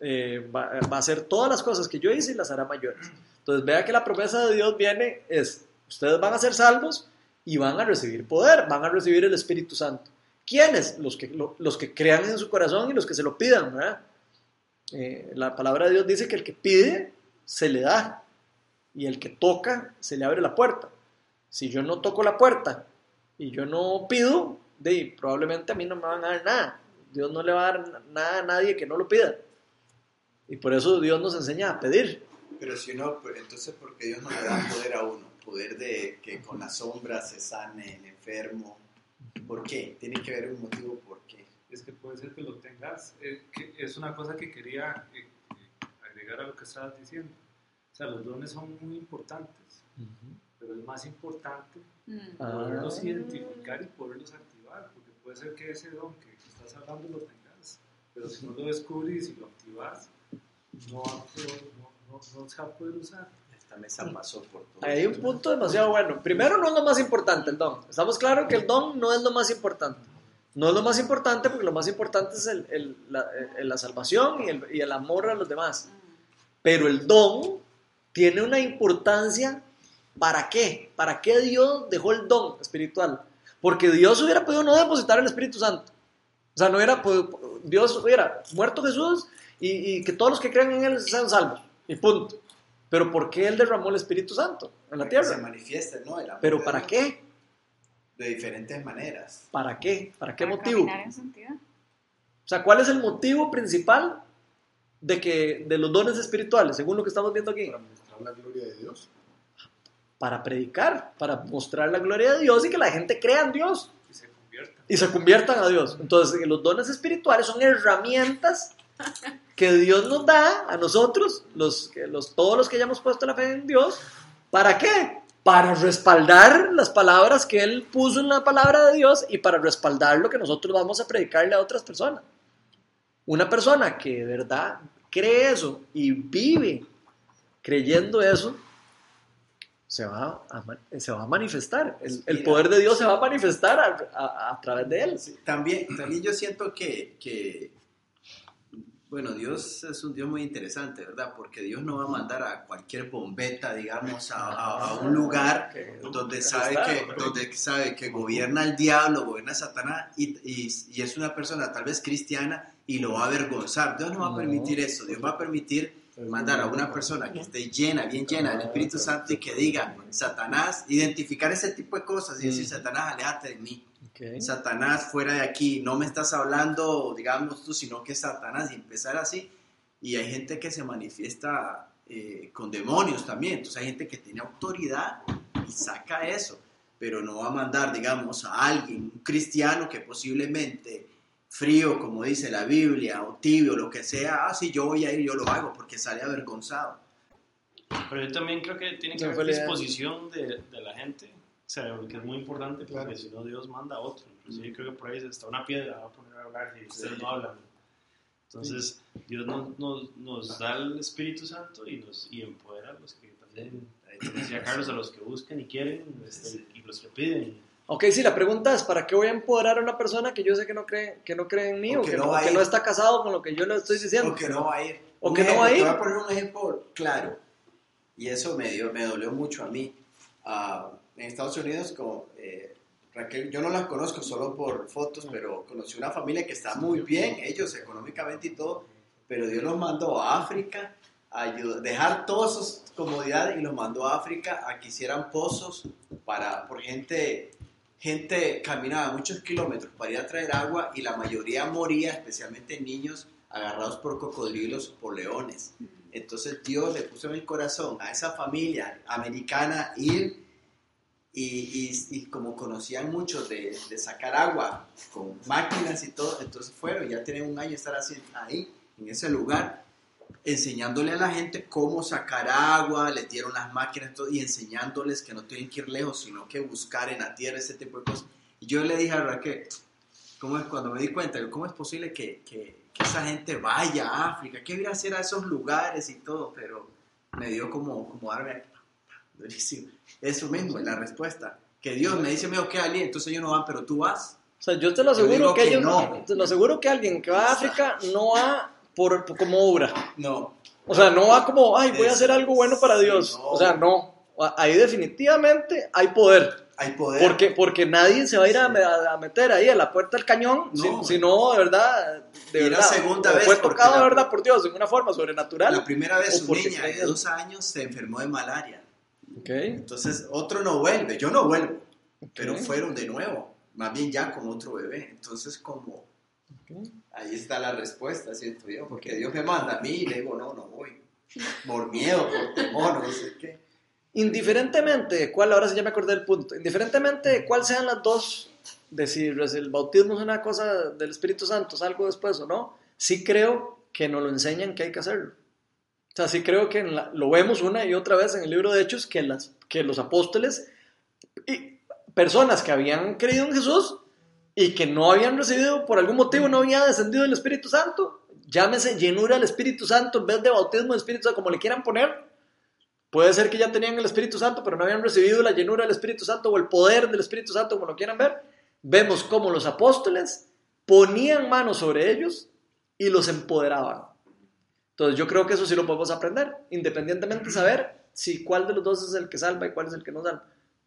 eh, va, va a hacer todas las cosas que yo hice y las hará mayores. Entonces vea que la promesa de Dios viene es, ustedes van a ser salvos y van a recibir poder, van a recibir el Espíritu Santo. ¿Quiénes? Los que, lo- los que crean en su corazón y los que se lo pidan, ¿verdad? Eh, la palabra de Dios dice que el que pide, se le da. Y el que toca, se le abre la puerta. Si yo no toco la puerta y yo no pido, de, probablemente a mí no me van a dar nada. Dios no le va a dar nada a nadie que no lo pida. Y por eso Dios nos enseña a pedir. Pero si uno, pero entonces, ¿por qué Dios no le da poder a uno? Poder de que con la sombra se sane el enfermo. ¿Por qué? Tiene que haber un motivo por qué. Es que puede ser que lo tengas. eh, que es una cosa que quería eh, eh, agregar a lo que estabas diciendo. O sea, los dones son muy importantes, pero es más importante Mm. Ah. poderlos identificar y poderlos activar, porque puede ser que ese don que estás hablando lo tengas, pero si no lo descubrís y lo activas, no, no, no- no se va a poder usar. Esta mesa pasó por todo. Hay un punto demasiado bueno. Primero, no es lo más importante el don. Estamos claros que el don no es lo más importante. No es lo más importante porque lo más importante es el- el- la, el- la salvación y el, y el amor a los demás. Pero el don tiene una importancia. ¿Para qué? ¿Para qué Dios dejó el don espiritual? Porque Dios hubiera podido no depositar el Espíritu Santo. O sea, no hubiera podido- Dios hubiera muerto Jesús y, y que todos los que crean en Él sean salvos. Y punto. Pero ¿por qué Él derramó el Espíritu Santo en la Para que se tierra? manifieste, ¿no? El amor ¿Pero para Dios qué? De diferentes maneras. ¿Para qué? ¿Para qué Para motivo? en santidad. O sea, ¿cuál es el motivo principal de, que, de los dones espirituales, según lo que estamos viendo aquí? Para mostrar la gloria de Dios. Para predicar, para mostrar la gloria de Dios y que la gente crea en Dios Y se convierta. y se conviertan a Dios. Entonces, los dones espirituales son herramientas que Dios nos da a nosotros, los, todos los que hayamos puesto la fe en Dios. ¿Para qué? Para respaldar las palabras que Él puso en la palabra de Dios y para respaldar lo que nosotros vamos a predicarle a otras personas. Una persona que de verdad cree eso y vive creyendo eso, se va a, se va a manifestar. El, poder de Dios se va a manifestar a, a- a través de él. También, también yo siento que, que, bueno, Dios es un Dios muy interesante, ¿verdad? Porque Dios no va a mandar a cualquier bombeta, digamos, a, a- a un lugar donde sabe que, donde sabe que gobierna el diablo, gobierna Satanás y, y- y es una persona tal vez cristiana y lo va a avergonzar. Dios no va a permitir eso, Dios va a permitir mandar a una persona que esté llena, bien llena del Espíritu Santo y que diga, Satanás, identificar ese tipo de cosas y decir, Mm. Satanás, aléjate de mí. Satanás fuera de aquí, no me estás hablando, digamos tú, sino que Satanás, y empezar así. Y hay gente que se manifiesta eh, con demonios también, entonces hay gente que tiene autoridad y saca eso, pero no va a mandar, digamos, a alguien, un cristiano que posiblemente frío, como dice la Biblia, o tibio, lo que sea, ah, sí, yo voy a ir, yo lo hago, porque sale avergonzado. Pero yo también creo que tiene que me haber disposición de, de la gente, sea, que es muy importante, porque Claro. si no Dios manda a otro. Inclusive creo que por ahí está una piedra, va a poner a hablar y ustedes no hablan. Entonces, Dios nos, nos, nos da el Espíritu Santo y, nos, y empodera a los que también, decía Carlos, a los que buscan y quieren este, y los que piden. Ok, sí, la pregunta es, ¿para qué voy a empoderar a una persona que yo sé que no cree, que no cree en mí O o, que no que ir. no está casado con lo que yo le estoy diciendo? O que no va a ir. O Un que no va a ejemplo, ir. Te voy a poner un ejemplo claro. Y eso me, dio, me dolió mucho a mí. Ah, en Estados Unidos, como, eh, Raquel, yo no las conozco solo por fotos, pero conocí una familia que está muy bien, ellos económicamente y todo, pero Dios los mandó a África, a ayudar, dejar todas sus comodidades y los mandó a África a que hicieran pozos para, por gente, gente caminaba muchos kilómetros para ir a traer agua y la mayoría moría, especialmente niños, agarrados por cocodrilos o por leones. Entonces Dios le puso en el corazón a esa familia americana ir y, y- y como conocían mucho de, de sacar agua con máquinas y todo, entonces fueron, ya tienen un año estar así, ahí, en ese lugar, enseñándole a la gente cómo sacar agua, les dieron las máquinas todo, y enseñándoles que no tienen que ir lejos, sino que buscar en la tierra ese tipo de cosas. Y yo le dije a Raquel, ¿cómo es, cuando me di cuenta, ¿cómo es posible que, que- que esa gente vaya a África? ¿Qué ir a hacer a esos lugares y todo? Pero me dio como, como darme Durísimo. Eso mismo, la respuesta. Que Dios me dice, me ok, Ali, entonces ellos no van, pero tú vas. O sea, yo te lo aseguro que, que ellos, no. te lo aseguro que alguien que va a África no va por, por- como obra. No. O sea, no va como, ay, voy a Es- hacer algo bueno para Dios. no. O sea, no. Ahí definitivamente hay poder. Hay poder. Porque, porque nadie se va a ir a, me- a meter ahí a la puerta del cañón, No. si, no, de verdad, de Y la verdad, segunda o vez, fue tocado la- de verdad por Dios, en una forma sobrenatural. La primera vez su niña de dos años se enfermó de malaria. Ok, Entonces otro no vuelve. Yo no vuelvo. Pero fueron de nuevo. Más bien ya con otro bebé. Entonces como... ok. Ahí está la respuesta, siento yo. Porque Dios me manda a mí y le digo, no, no voy. Por miedo, por temor, no sé qué. Indiferentemente de cuál, ahora sí ya me acordé del punto, indiferentemente de cuál sean las dos, de si el bautismo es una cosa del Espíritu Santo, es algo después o no, sí creo que nos lo enseñan que hay que hacerlo. O sea, sí creo que lo vemos una y otra vez en el libro de Hechos que, las, que los apóstoles y personas que habían creído en Jesús y que no habían recibido, por algún motivo no había descendido el Espíritu Santo, llámese llenura del Espíritu Santo en vez de bautismo del Espíritu Santo, como le quieran poner, Puede ser que ya tenían el Espíritu Santo, pero no habían recibido la llenura del Espíritu Santo o el poder del Espíritu Santo, como lo quieran ver. Vemos cómo los apóstoles ponían manos sobre ellos y los empoderaban. Entonces yo creo que eso sí lo podemos aprender, independientemente de saber si cuál de los dos es el que salva y cuál es el que no salva.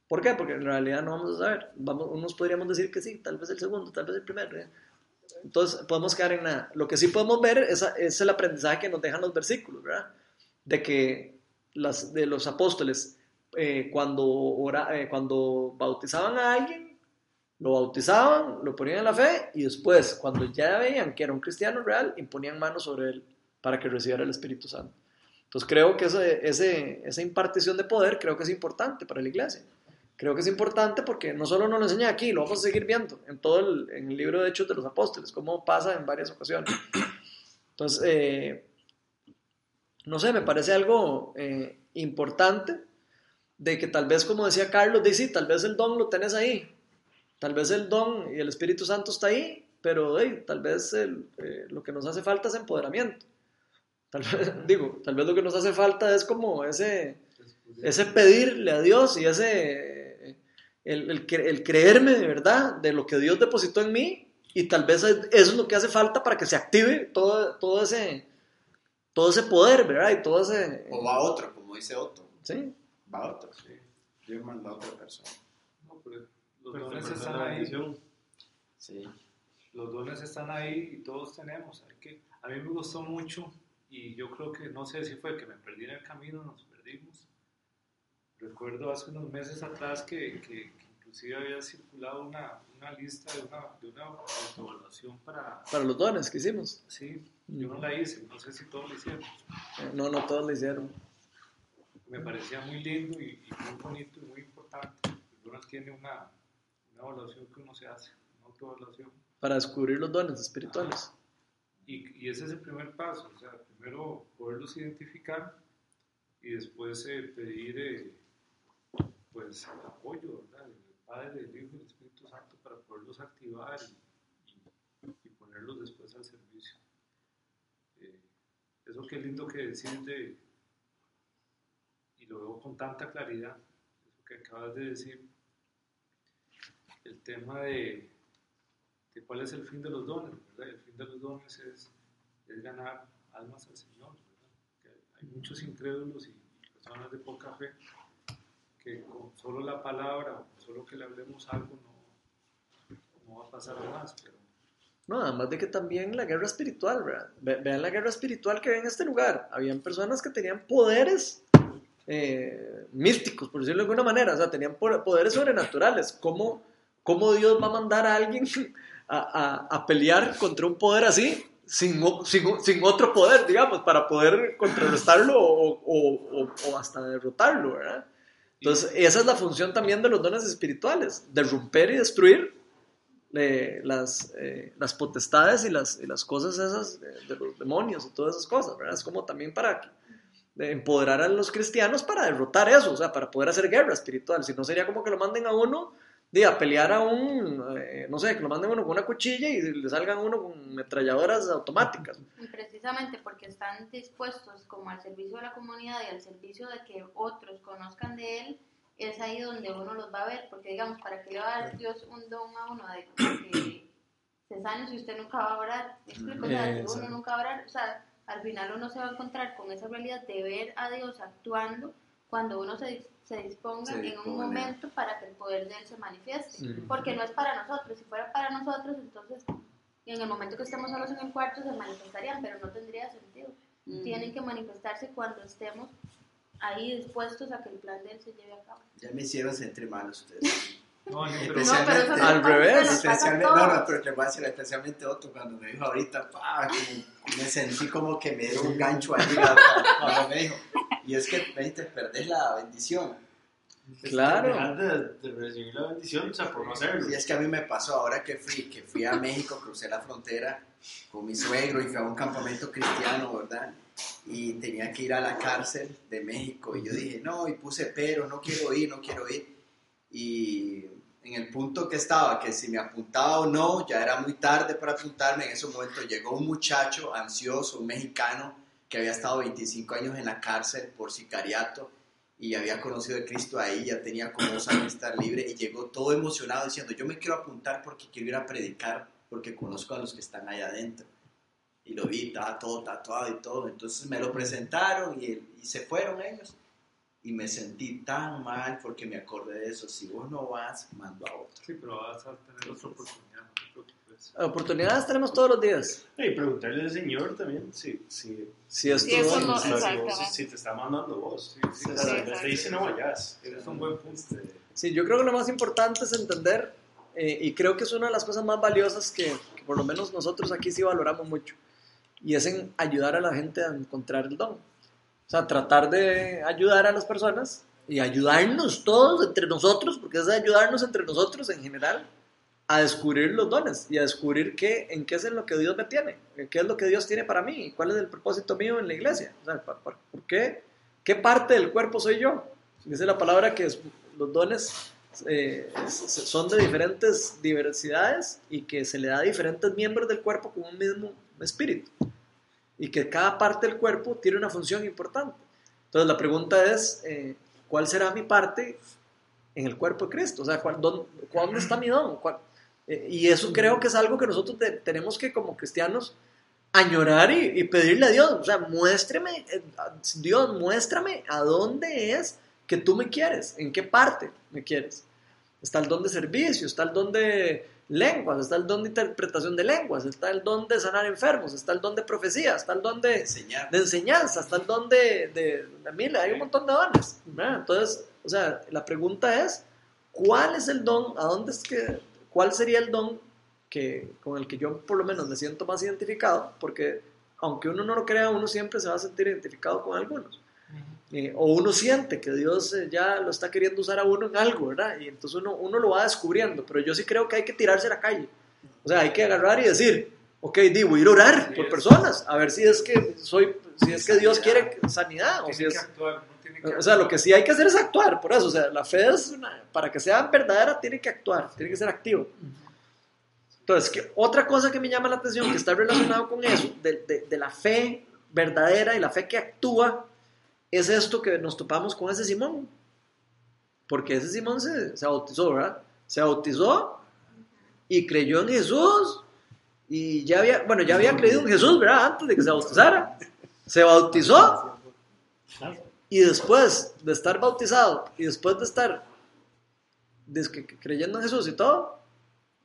¿Por qué? Porque en realidad no vamos a saber. Vamos, unos podríamos decir que sí, tal vez el segundo, tal vez el primero. ¿eh? Entonces podemos quedar en nada. Lo que sí podemos ver es, el aprendizaje que nos dejan los versículos, ¿verdad? De que las, de los apóstoles, eh, cuando, ora- eh, cuando bautizaban a alguien, lo bautizaban, lo ponían en la fe y después, cuando ya veían que era un cristiano real, imponían manos sobre él para que recibiera el Espíritu Santo. Entonces creo que ese, ese- esa impartición de poder creo que es importante para la iglesia. Creo que es importante porque no solo nos lo enseña aquí, lo vamos a seguir viendo en todo el, en el libro de Hechos de los Apóstoles, como pasa en varias ocasiones. Entonces, eh, no sé, me parece algo eh, importante de que tal vez, como decía Carlos, dice, sí, tal vez el don lo tenés ahí, tal vez el don y el Espíritu Santo está ahí, pero hey, tal vez eh, lo que nos hace falta es empoderamiento. Tal vez, digo, tal vez lo que nos hace falta es como ese, ese pedirle a Dios y ese, el, el, el creerme de verdad de lo que Dios depositó en mí y tal vez eso es lo que hace falta para que se active todo, todo, ese, todo ese poder, ¿verdad? Y todo ese... O va otro, como dice Otto. Sí, Va otro, sí. Dios manda a otra persona. No, pero los Pero dones están ahí. Sí. Los dones están ahí y todos tenemos. Hay que, a mí me gustó mucho y yo creo que, no sé si fue que me perdí en el camino, nos perdimos. Recuerdo hace unos meses atrás que, que- que inclusive había circulado una, una lista de una, de una autoevaluación para... para los dones que hicimos. Sí, yo no la hice, no sé si todos lo hicieron. Eh, No, no todos lo hicieron. Me parecía muy lindo y, y muy bonito y muy importante. Uno tiene una, una evaluación que uno se hace, una autoevaluación. Para descubrir los dones espirituales. Y, ese es el primer paso, o sea, primero poderlos identificar y después eh, pedir eh, pues apoyo del Padre, del Hijo y del Espíritu Santo para poderlos activar y, ponerlos después al servicio. Eh, eso que lindo que decir de, y lo veo con tanta claridad, eso que acabas de decir, el tema de, de cuál es el fin de los dones, ¿verdad? El fin de los dones es, es ganar almas al Señor. Que hay muchos incrédulos y, personas de poca fe que con solo la palabra solo que le hablemos algo no, no va a pasar más, pero No, además de que también la guerra espiritual, ¿verdad? Ve- vean la guerra espiritual que ve en este lugar. Habían personas que tenían poderes eh, místicos, por decirlo de alguna manera, o sea, tenían po- poderes sobrenaturales. ¿Cómo, cómo Dios va a mandar a alguien a, a- a pelear contra un poder así sin, sin, sin otro poder, digamos, para poder contrarrestarlo o, o- o- o hasta derrotarlo, ¿verdad? Entonces, esa es la función también de los dones espirituales, de romper y destruir eh, las, eh, las potestades y las, y las cosas esas de, de los demonios y todas esas cosas, ¿verdad? Es como también para de empoderar a los cristianos para derrotar eso, o sea, para poder hacer guerra espiritual. Si no, sería como que lo manden a uno di, a pelear a un, eh, no sé, que lo manden uno con una cuchilla y le salgan uno con metralladoras automáticas. Y precisamente porque están dispuestos como al servicio de la comunidad y al servicio de que otros conozcan de él, es ahí donde uno los va a ver, porque digamos, ¿para qué le va a dar Dios un don a uno de que se sane si usted nunca va a orar? ¿Me explico? O sea, si uno Exacto. nunca va a orar, o sea, al final uno se va a encontrar con esa realidad de ver a Dios actuando cuando uno se, se disponga Se en un momento para que el poder de Él se manifieste. Ujú. Porque no es para nosotros, si fuera para nosotros, entonces en el momento que estemos solos en el cuarto se manifestarían, pero no tendría sentido. Tienen que manifestarse cuando estemos ahí dispuestos a que el plan de Él se lleve a cabo. Ya me hicieron sentir mal ustedes. No, pero, No, pero no Al revés. Especialmente, no, no, pero te voy a decir especialmente Otto cuando me dijo ahorita, pa, como- me sentí como que me dio un gancho ahí cuando, cuando me dijo. Y es que, te perdés la bendición. Claro. Dejar de, de recibir la bendición, o sea, por no hacerlo. Y es que a mí me pasó ahora que fui, que fui a México, crucé la frontera con mi suegro y fui a un campamento cristiano, ¿verdad? Y tenía que ir a la cárcel de México. Y yo dije, no, y puse pero, no quiero ir, no quiero ir. Y en el punto que estaba, que si me apuntaba o no, ya era muy tarde para apuntarme. En ese momento llegó un muchacho ansioso, un mexicano, que había estado 25 años en la cárcel por sicariato y había conocido a Cristo ahí, ya tenía como dos años de estar libre y llegó todo emocionado diciendo, yo me quiero apuntar porque quiero ir a predicar, porque conozco a los que están allá adentro. Y lo vi, estaba todo tatuado y todo. Entonces me lo presentaron y, y se fueron ellos. Y me sentí tan mal porque me acordé de eso. Si vos no vas, mando a otro. sí, pero vas a tener otra oportunidad, no te preocupes. Oportunidades tenemos todos los días. Y preguntarle al Señor también si, si, Si esto Sí, eso es- no- o sea, si, si te está mandando vos. Sí, sí, te dice no vayas. Eres un buen punto. Sí, yo creo que lo más importante es entender, eh, y creo que es una de las cosas más valiosas que, que por lo menos nosotros aquí sí valoramos mucho, y es en ayudar a la gente a encontrar el don. O sea, tratar de ayudar a las personas y ayudarnos todos entre nosotros, porque es ayudarnos entre nosotros en general, a descubrir los dones y a descubrir qué, en qué es en lo que Dios me tiene, en qué es lo que Dios tiene para mí, cuál es el propósito mío en la iglesia. O sea, ¿por, por- por qué? ¿Qué parte del cuerpo soy yo? Dice la palabra que es- los dones eh, son de diferentes diversidades y que se le da a diferentes miembros del cuerpo con un mismo espíritu. Y que cada parte del cuerpo tiene una función importante. Entonces la pregunta es, eh, ¿cuál será mi parte en el cuerpo de Cristo? O sea, ¿cuál- dónde, ¿dónde está mi don? ¿Cuál- eh, y eso creo que es algo que nosotros te- tenemos que como cristianos añorar y, y pedirle a Dios, o sea, muéstrame, eh, Dios, muéstrame a dónde es que tú me quieres, en qué parte me quieres. Está el don de servicio, está el don de lenguas, está el don de interpretación de lenguas, está el don de sanar enfermos, está el don de profecía, está el don de, Enseñar. de enseñanza, está el don de, de, de mil, hay un montón de dones. ¿verdad? Entonces, o sea, la pregunta es, ¿cuál es el don? ¿A dónde es que, cuál sería el don que, con el que yo por lo menos me siento más identificado? Porque aunque uno no lo crea, uno siempre se va a sentir identificado con algunos. Eh, o uno siente que Dios eh, ya lo está queriendo usar a uno en algo, ¿verdad? Y entonces uno, uno lo va descubriendo, pero yo sí creo que hay que tirarse a la calle. O sea, hay que agarrar y decir, ok, di, voy a ir a orar por personas, a ver si es que soy, si es que Dios quiere sanidad, o si es, o sea, lo que sí hay que hacer es actuar, por eso, o sea, la fe es una- para que sea verdadera tiene que actuar, tiene que ser activo. Entonces, que otra cosa que me llama la atención, que está relacionado con eso, de, de- de la fe verdadera y la fe que actúa, es esto que nos topamos con ese Simón. Porque ese Simón se, bautizó, ¿verdad? Se bautizó y creyó en Jesús. Y ya había, bueno, ya había creído en Jesús, ¿verdad? Antes de que se bautizara. Se bautizó y después de estar bautizado y después de estar creyendo en Jesús y todo,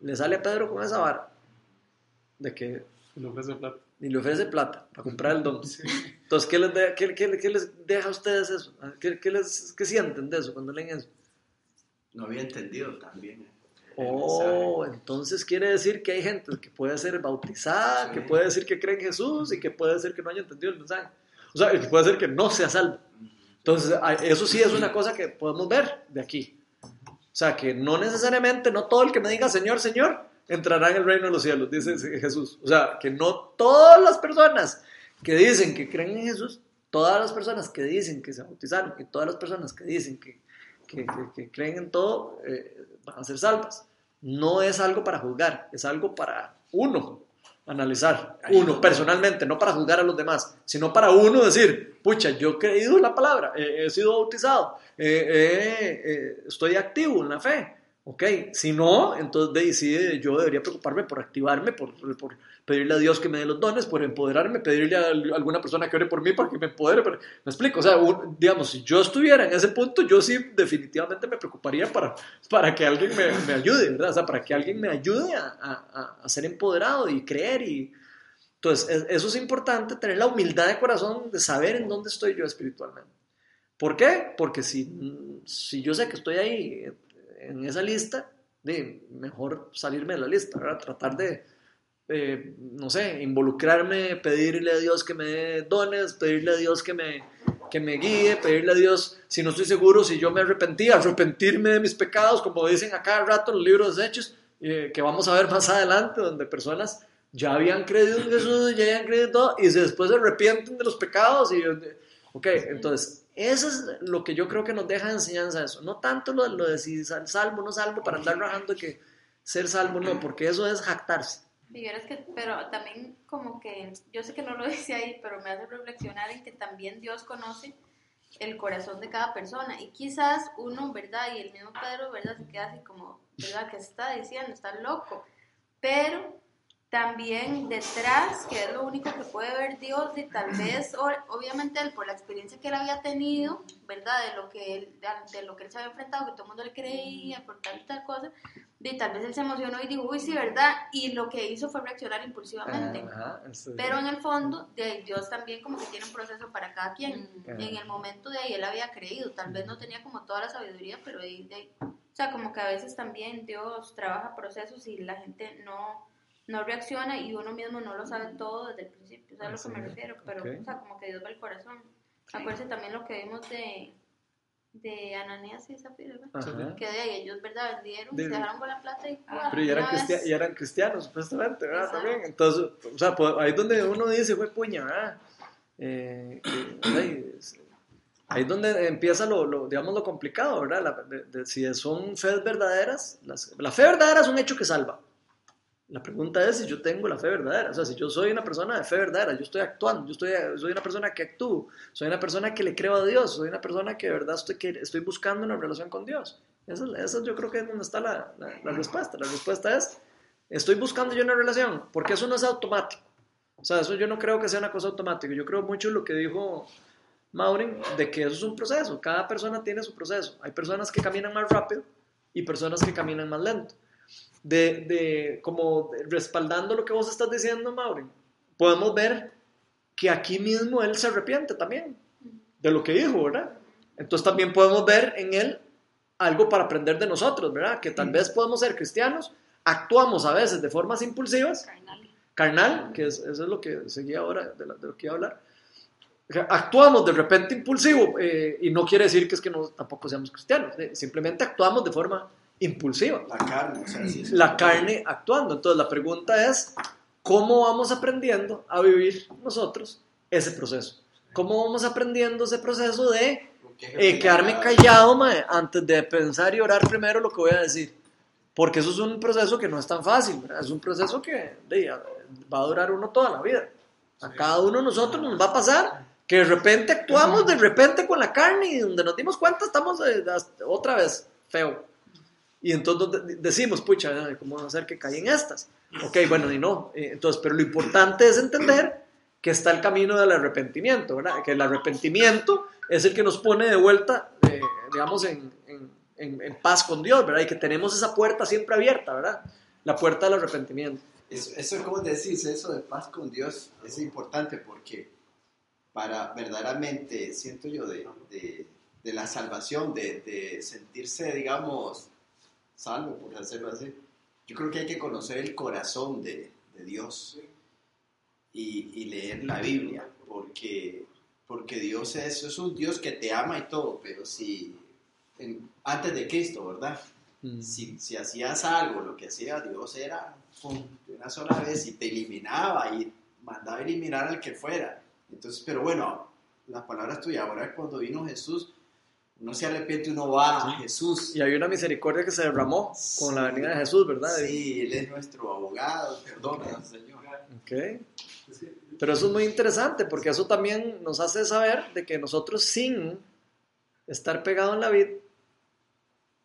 le sale a Pedro con esa vara de que le ofrece. Y le ofrece plata para comprar el don. Entonces, ¿qué les, de- qué- qué- qué les deja a ustedes eso? ¿Qué, qué les, qué sienten de eso cuando leen eso? No había entendido también. Oh, entonces quiere decir que hay gente que puede ser bautizada, Sí. que puede decir que cree en Jesús y que puede ser que no haya entendido el mensaje. O sea, que puede ser que no sea salvo. Entonces, eso sí es una cosa que podemos ver de aquí. O sea, que no necesariamente, no todo el que me diga Señor, Señor, entrará en el reino de los cielos, dice Jesús. O sea, que no todas las personas que dicen que creen en Jesús, todas las personas que dicen que se bautizaron y todas las personas que dicen que, que, que- que creen en todo eh, van a ser salvas. No es algo para juzgar, es algo para uno analizar, uno no. personalmente, no para juzgar a los demás, sino para uno decir, pucha, yo he creído en la palabra, he, he sido bautizado, eh, eh, estoy activo en la fe. Ok, si no, entonces de ahí sí, eh, yo debería preocuparme por activarme, por, pedirle a Dios que me dé los dones, por empoderarme, pedirle a al- alguna persona que ore por mí para que me empodere. pero- me explico, o sea, un- digamos, si yo estuviera en ese punto, yo sí definitivamente me preocuparía para, para que alguien me, me ayude, ¿verdad? O sea, para que alguien me ayude a, a- a ser empoderado y creer. Y... Entonces, es- eso es importante, tener la humildad de corazón de saber en dónde estoy yo espiritualmente. ¿Por qué? Porque si, si yo sé que estoy ahí en esa lista, de mejor salirme de la lista, ¿verdad? Tratar de, eh, no sé, involucrarme, pedirle a Dios que me dé dones, pedirle a Dios que me, que me guíe, pedirle a Dios, si no estoy seguro, si yo me arrepentí, arrepentirme de mis pecados, como dicen a cada rato en los libros de Hechos, eh, que vamos a ver más adelante, donde personas ya habían creído en Jesús, ya habían creído en todo, y después se arrepienten de los pecados. Y, ok, entonces, eso es lo que yo creo que nos deja de enseñanza eso. No tanto lo, lo de si sal- salvo no salvo, para andar rajando que ser salvo no, porque eso es jactarse. Que, pero también como que, yo sé que no lo dice ahí, pero me hace reflexionar en que también Dios conoce el corazón de cada persona. Y quizás uno, ¿verdad? Y el mismo Pedro, ¿verdad? Se queda así como, ¿verdad? ¿Qué está diciendo? Está loco. Pero también detrás, que es lo único que puede ver Dios, y tal vez, obviamente, él, por la experiencia que él había tenido, ¿verdad? De lo que él, de, lo que él se había enfrentado, que todo el mundo le creía, por tal y tal cosa, y tal vez él se emocionó y dijo, uy, sí, ¿verdad? Y lo que hizo fue reaccionar impulsivamente. Eso- Pero en el fondo, de Dios también como que tiene un proceso para cada quien. Ajá. En el momento de ahí él había creído, tal vez no tenía como toda la sabiduría, pero de de ahí- o sea, como que a veces también Dios trabaja procesos y la gente no, no reacciona y uno mismo no lo sabe todo desde el principio, ¿sabes a lo que me refiero? Pero, Ok. o sea, como que Dios ve el corazón. Acuérdense también lo que vimos de, de Ananías y Zafira. Que de ahí ellos, ¿verdad? Vendieron, De- se dejaron con la plata y ¡guau! Pero ya eran, vez- ya eran cristianos, supuestamente, ¿verdad? Exacto. También. Entonces, o sea, pues, ahí es donde uno dice, fue puña, ¿verdad? Eh, que, ay, es- ahí es donde empieza lo, lo, digamos, lo complicado, ¿verdad? La- de- de- si son fe verdaderas, las- la fe verdadera es un hecho que salva. La pregunta es si yo tengo la fe verdadera, o sea, si yo soy una persona de fe verdadera, yo estoy actuando, yo estoy, soy una persona que actúo, soy una persona que le creo a Dios, soy una persona que de verdad estoy, que estoy buscando una relación con Dios. Esa, es- esa yo creo que es donde está la, la- respuesta. La respuesta es, estoy buscando yo una relación, porque eso no es automático. O sea, eso yo no creo que sea una cosa automática. Yo creo mucho lo que dijo Maureen, de que eso es un proceso. Cada persona tiene su proceso. Hay personas que caminan más rápido y personas que caminan más lento. De, de como respaldando lo que vos estás diciendo, Maureen, podemos ver que aquí mismo él se arrepiente también de lo que dijo, ¿verdad? Entonces también podemos ver en él algo para aprender de nosotros, ¿verdad? Que tal vez podemos ser cristianos, actuamos a veces de formas impulsivas, Carnal. carnal, que es, eso es lo que seguía ahora, de, la- de lo que iba a hablar. Actuamos de repente impulsivo eh, y no quiere decir que es que no, tampoco seamos cristianos, eh, simplemente actuamos de forma impulsiva La carne, o sea, sí, sí. la carne actuando. Entonces la pregunta es, ¿cómo vamos aprendiendo a vivir nosotros ese proceso? ¿Cómo vamos aprendiendo ese proceso de eh, quedarme callado mae, antes de pensar y orar primero lo que voy a decir? Porque eso es un proceso que no es tan fácil, ¿verdad? es un proceso que de, va a durar uno toda la vida. A cada uno de nosotros nos va a pasar que de repente actuamos de repente con la carne y donde nos dimos cuenta estamos eh, otra vez feo. Y entonces de- decimos, pucha, ¿cómo va a ser que caí en estas? Ok, bueno, y no. Eh, Entonces, pero lo importante es entender que está el camino del arrepentimiento, ¿verdad? Que el arrepentimiento es el que nos pone de vuelta, eh, digamos, en, en- en- en paz con Dios, ¿verdad? Y que tenemos esa puerta siempre abierta, ¿verdad? La puerta del arrepentimiento. Eso, eso, como decís, eso de paz con Dios es importante porque para verdaderamente, siento yo, de, de, de la salvación, de, de sentirse, digamos, salvo, por hacerlo así, yo creo que hay que conocer el corazón de, de Dios y, y leer la Biblia, porque, porque Dios es, es un Dios que te ama y todo, pero si en- antes de Cristo, ¿verdad? si, si hacías algo, lo que hacía Dios era pum, una sola vez y te eliminaba y mandaba eliminar al que fuera. Entonces, pero bueno, las palabras tuyas, ahora cuando vino Jesús, uno se arrepiente, uno va a Jesús. Y hay una misericordia que se derramó con la venida de Jesús, ¿verdad? Sí, Él es nuestro abogado, perdona, Señor. Ok. Pero eso es muy interesante porque eso también nos hace saber de que nosotros sin estar pegado en la vid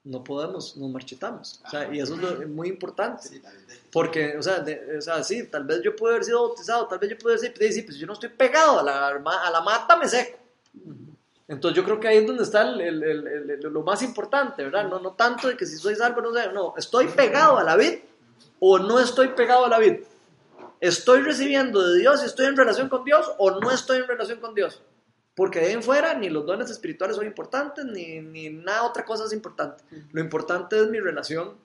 no podemos, nos marchitamos. O sea, y eso es muy importante. Porque, o sea, de- o sea, sí, tal vez yo puedo haber sido bautizado, tal vez yo puedo decir, sí, pues yo no estoy pegado a la, a la mata, me seco. Entonces yo creo que ahí es donde está el- el- el- lo más importante, ¿verdad? No, no tanto de que si soy salvo, no sé, no, estoy pegado a la vid o no estoy pegado a la vid. Estoy recibiendo de Dios y estoy en relación con Dios o no estoy en relación con Dios. Porque de ahí en fuera ni los dones espirituales son importantes, ni, ni nada otra cosa es importante. Lo importante es mi relación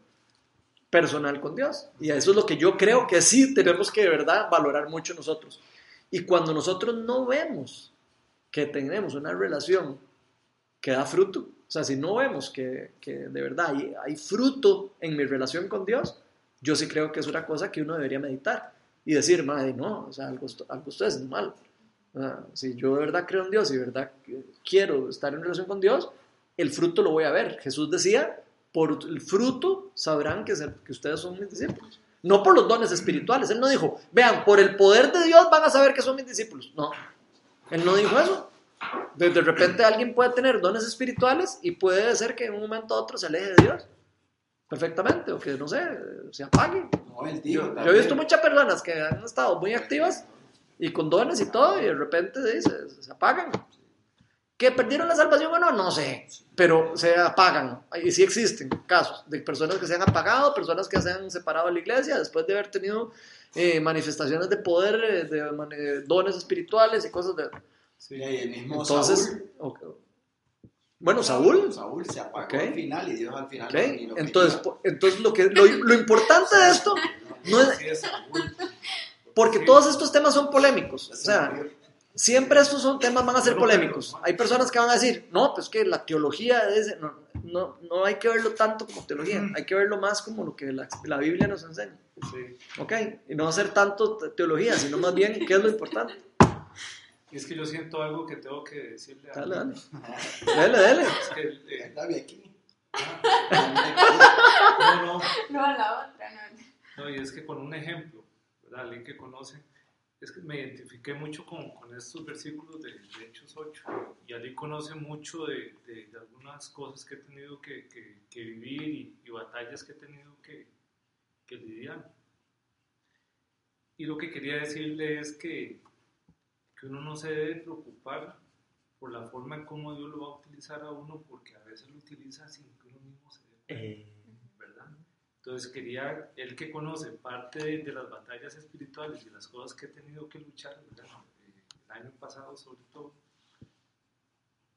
personal con Dios. Y eso es lo que yo creo que sí tenemos que de verdad valorar mucho nosotros. Y cuando nosotros no vemos que tenemos una relación que da fruto, o sea, si no vemos que, que de verdad hay, hay fruto en mi relación con Dios, yo sí creo que es una cosa que uno debería meditar y decir, madre, no, o sea, algo, esto- algo estoy haciendo mal. Si yo de verdad creo en Dios y de verdad quiero estar en relación con Dios, el fruto lo voy a ver. Jesús decía, por el fruto sabrán que, que ustedes son mis discípulos. No por los dones espirituales. Él no dijo, vean, por el poder de Dios van a saber que son mis discípulos. No, él no dijo eso. De, de repente alguien puede tener dones espirituales y puede ser que en un momento a otro se aleje de Dios. Perfectamente, o que no sé, se apague. No, él dijo Yo, yo he visto muchas personas que han estado muy activas y con dones y todo, y de repente sí, se, se apagan. ¿Que perdieron la salvación o no? No sé, pero se apagan. Y sí existen casos de personas que se han apagado, personas que se han separado de la iglesia después de haber tenido eh, manifestaciones de poder, eh, de, dones espirituales y cosas de... Sí. Y el mismo Entonces, Saúl. bueno, Saúl, Saúl se apagó al final y Dios al final lo entonces, entonces lo, que, lo, lo importante de esto no es, porque todos estos temas son polémicos, o sea, siempre estos son temas van a ser polémicos. Hay personas que van a decir, no, pues que la teología es, no, no, no hay que verlo tanto como teología, hay que verlo más como lo que la, la Biblia nos enseña, Sí. ¿ok? Y no hacer tanto te- teología, sino más bien qué es lo importante. Y es que yo siento algo que tengo que decirle a Dale, dale. Dele, dele. Es que, eh, Dame aquí. no, no, No, la otra, no. no, y es que con un ejemplo, ¿verdad? Alguien que conoce, es que me identifiqué mucho con, con estos versículos de, Hechos 8 y Ali conoce mucho de, de- algunas cosas que he tenido que, que- vivir y, batallas que he tenido que, que lidiar. Y lo que quería decirle es que, que uno no se debe preocupar por la forma en cómo Dios lo va a utilizar a uno, porque a veces lo utiliza sin que uno mismo se dé ¿verdad? Entonces quería, él que conoce parte de, las batallas espirituales y las cosas que he tenido que luchar, ¿verdad? Eh, el año pasado sobre todo,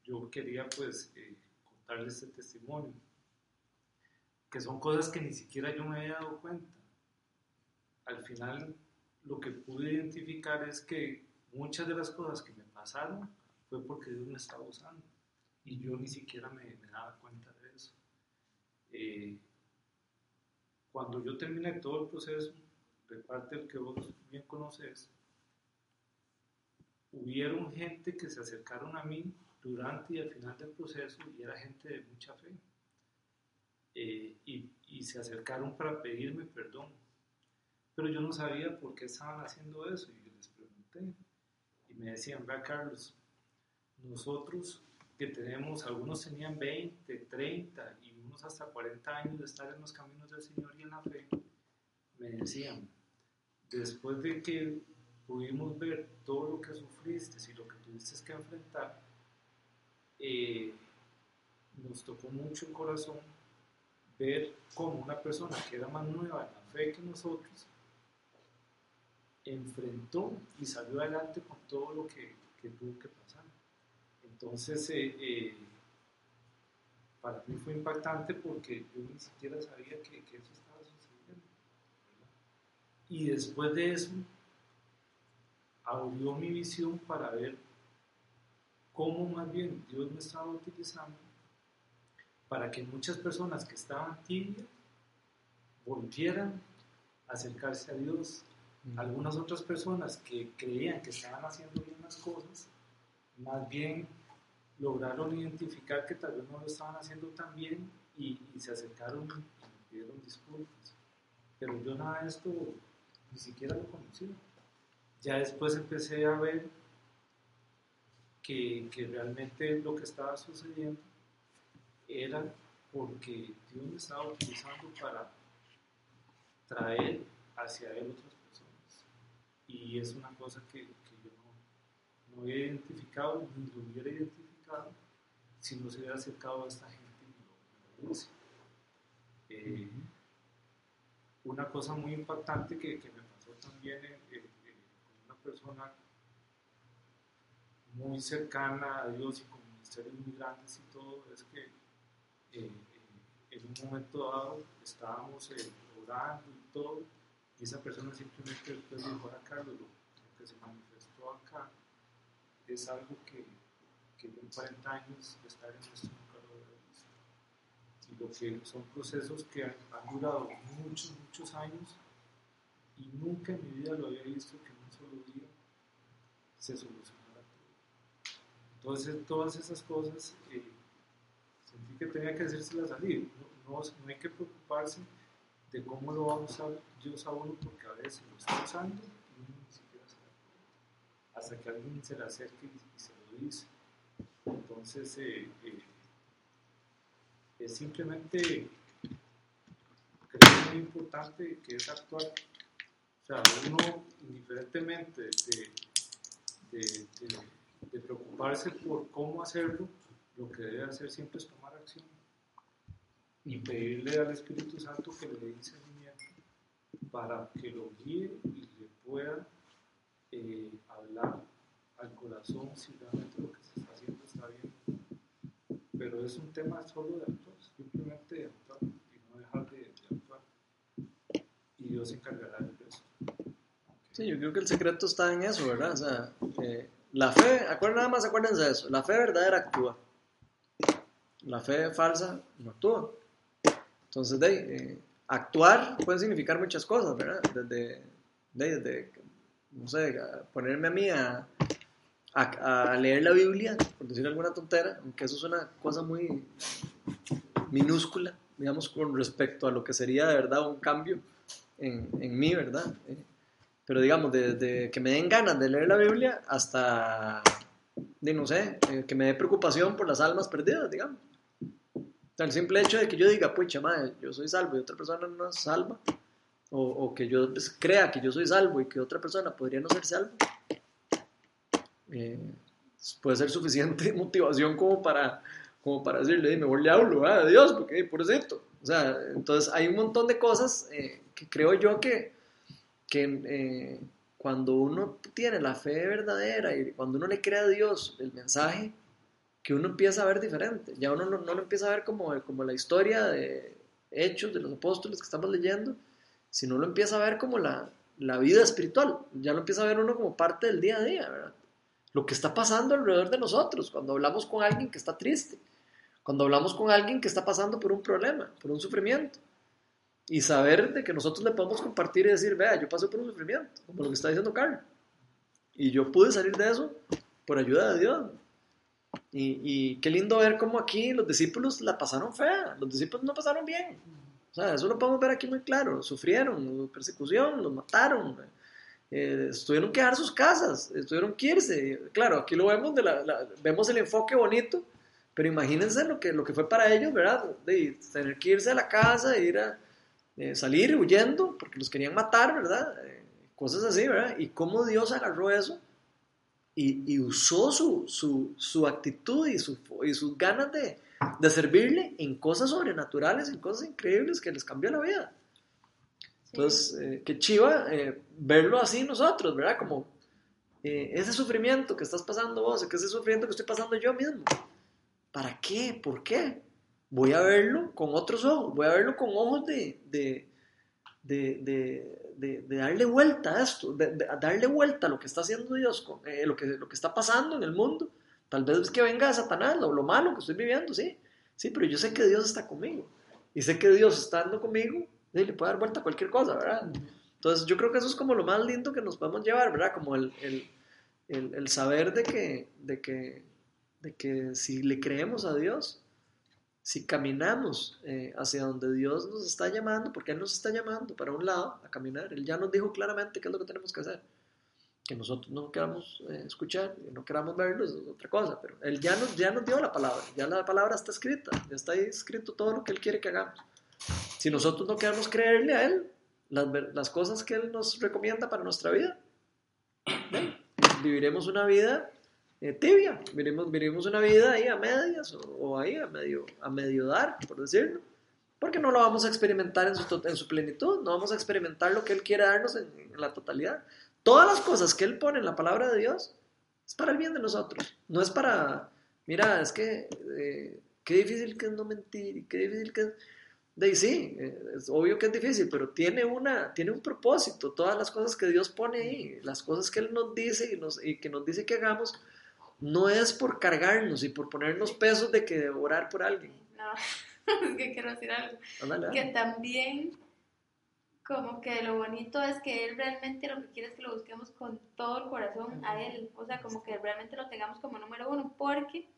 yo quería pues eh, contarle este testimonio, que son cosas que ni siquiera yo me había dado cuenta. Al final lo que pude identificar es que muchas de las cosas que me pasaron fue porque Dios me estaba usando y yo ni siquiera me, me daba cuenta de eso. Eh, cuando yo terminé todo el proceso, de parte del que vos bien conoces, hubieron gente que se acercaron a mí durante y al final del proceso y era gente de mucha fe. Eh, y, y se acercaron para pedirme perdón. Pero yo no sabía por qué estaban haciendo eso y les pregunté. Y me decían, vea Carlos, nosotros que tenemos, algunos tenían 20, 30 y hasta 40 años de estar en los caminos del Señor y en la fe, me decían, después de que pudimos ver todo lo que sufriste y lo que tuviste que enfrentar, eh, nos tocó mucho el corazón ver cómo una persona que era más nueva en la fe que nosotros enfrentó y salió adelante con todo lo que, que tuvo que pasar. Entonces, eh, eh, para mí fue impactante porque yo ni siquiera sabía que, que eso estaba sucediendo. Y después de eso, abrió mi visión para ver cómo más bien Dios me estaba utilizando para que muchas personas que estaban tibias volvieran a acercarse a Dios. Algunas otras personas que creían que estaban haciendo bien las cosas, más bien lograron identificar que tal vez no lo estaban haciendo tan bien y, y se acercaron y pidieron disculpas. Pero yo nada de esto ni siquiera lo conocía. Ya después empecé a ver que, que realmente lo que estaba sucediendo era porque Dios me estaba utilizando para traer hacia Él otras personas. Y es una cosa que, que yo no, no había identificado, ni lo hubiera identificado si no se hubiera acercado a esta gente y lo, dice. Eh, una cosa muy impactante que, que me pasó también con una persona muy cercana a Dios y con ministerios muy grandes y todo, es que eh, eh, en un momento dado estábamos eh, orando y todo, y esa persona simplemente después dijo, a Carlos, lo, lo que se manifestó acá es algo que, que yo en 40 años de estar en esto nunca lo visto. Y lo que son procesos que han, durado muchos, muchos años, y nunca en mi vida lo había visto que en un solo día se solucionara todo. Entonces, todas esas cosas eh, sentí que tenía que hacérselas salir. No, no, no hay que preocuparse de cómo lo va a usar Dios a uno, porque a veces lo está usando y uno ni siquiera se da cuenta. Hasta que alguien se le acerque y se lo dice. Entonces, eh, eh, es simplemente, creo que es muy importante que es actuar. O sea, uno, indiferentemente de, preocuparse por cómo hacerlo, lo que debe hacer siempre es tomar acción y pedirle al Espíritu Santo que le dé discernimiento para que lo guíe y le pueda eh, hablar al corazón si realmente lo que está bien. Pero es un tema solo de actuar, simplemente actuar y no dejar de, de actuar. Y Dios se encargará del resto. Sí, yo creo que el secreto está en eso, ¿verdad? O sea, eh, la fe, acuérdense nada más, acuérdense de eso, la fe verdadera actúa. La fe falsa no actúa. Entonces, de, eh, actuar puede significar muchas cosas, ¿verdad? Desde, de, desde no sé, ponerme a mí a, a, leer la Biblia, por decir alguna tontera, aunque eso es una cosa muy minúscula, digamos, con respecto a lo que sería de verdad un cambio en, en mí, ¿verdad? Eh, pero digamos, desde que me den ganas de leer la Biblia hasta, de, no sé, eh, que me dé preocupación por las almas perdidas, digamos. O el simple hecho de que yo diga, pucha, madre, yo soy salvo y otra persona no es salva, o, o que yo pues, crea que yo soy salvo y que otra persona podría no ser salvo, eh, puede ser suficiente motivación como para, como para decirle, mejor le hablo a Dios, porque por cierto. O sea, entonces hay un montón de cosas eh, que creo yo que, que eh, cuando uno tiene la fe verdadera y cuando uno le cree a Dios el mensaje, que uno empieza a ver diferente. Ya uno no, no lo empieza a ver como, como la historia de hechos de los apóstoles que estamos leyendo, sino lo empieza a ver como la, la vida espiritual. Ya lo empieza a ver uno como parte del día a día, ¿verdad? Lo que está pasando alrededor de nosotros, cuando hablamos con alguien que está triste, cuando hablamos con alguien que está pasando por un problema, por un sufrimiento. Y saber de que nosotros le podemos compartir y decir, vea, yo pasé por un sufrimiento, como lo que está diciendo Carl. Y yo pude salir de eso por ayuda de Dios. Y, qué lindo ver cómo aquí los discípulos la pasaron fea, los discípulos no pasaron bien. O sea, eso lo podemos ver aquí muy claro. Sufrieron persecución, los mataron, eh, tuvieron que dejar sus casas, tuvieron que irse. Claro, aquí lo vemos, vemos el enfoque bonito, pero imagínense lo que, lo que fue para ellos, ¿verdad? De tener que irse a la casa, ir a eh, salir huyendo porque los querían matar, ¿verdad? Eh, cosas así, ¿verdad? Y cómo Dios agarró eso y, y usó su, su, actitud y, su, y sus ganas de, servirle en cosas sobrenaturales, en cosas increíbles que les cambió la vida. Entonces, eh, qué chiva eh, verlo así nosotros, ¿verdad? Como eh, ese sufrimiento que estás pasando vos, que ese sufrimiento que estoy pasando yo mismo. ¿Para qué? ¿Por qué? Voy a verlo con otros ojos, voy a verlo con ojos de, de, de, de, de, darle vuelta a esto, de, darle vuelta a lo que está haciendo Dios, con, eh, lo, que, lo que está pasando en el mundo. Tal vez es que venga Satanás, lo, lo, malo que estoy viviendo, sí, sí, pero yo sé que Dios está conmigo. Y sé que Dios estando conmigo, le puede dar vuelta a cualquier cosa, ¿verdad? Entonces yo creo que eso es como lo más lindo que nos podemos llevar, ¿verdad? Como el, el, el, el saber de que, de que, de que si le creemos a Dios, si caminamos eh, hacia donde Dios nos está llamando, porque Él nos está llamando para un lado a caminar, Él ya nos dijo claramente qué es lo que tenemos que hacer. Que nosotros no queramos eh, escuchar, y no queramos verlo, es otra cosa, pero Él ya nos, ya nos dio la palabra, ya la palabra está escrita, ya está ahí escrito todo lo que Él quiere que hagamos. Si nosotros no queremos creerle a Él, las, las cosas que Él nos recomienda para nuestra vida, viviremos una vida eh, tibia, viviremos, viviremos una vida ahí a medias o, o ahí a medio, a medio dar, por decirlo, porque no lo vamos a experimentar en su, en su plenitud, no vamos a experimentar lo que Él quiere darnos en, en la totalidad. Todas las cosas que Él pone en la palabra de Dios es para el bien de nosotros, no es para, mira, es que eh, qué difícil que es no mentir y qué difícil que es... De ahí sí, eh, es obvio que es difícil, pero tiene, una, tiene un propósito. Todas las cosas que Dios pone ahí, las cosas que Él nos dice y, nos, y que nos dice que hagamos, no es por cargarnos y por ponernos pesos de que orar por alguien. No, es que quiero decir algo. Ándale, Que también, como que lo bonito es que Él realmente lo que quiere es que lo busquemos con todo el corazón a Él. O sea, como que realmente lo tengamos como número uno, porque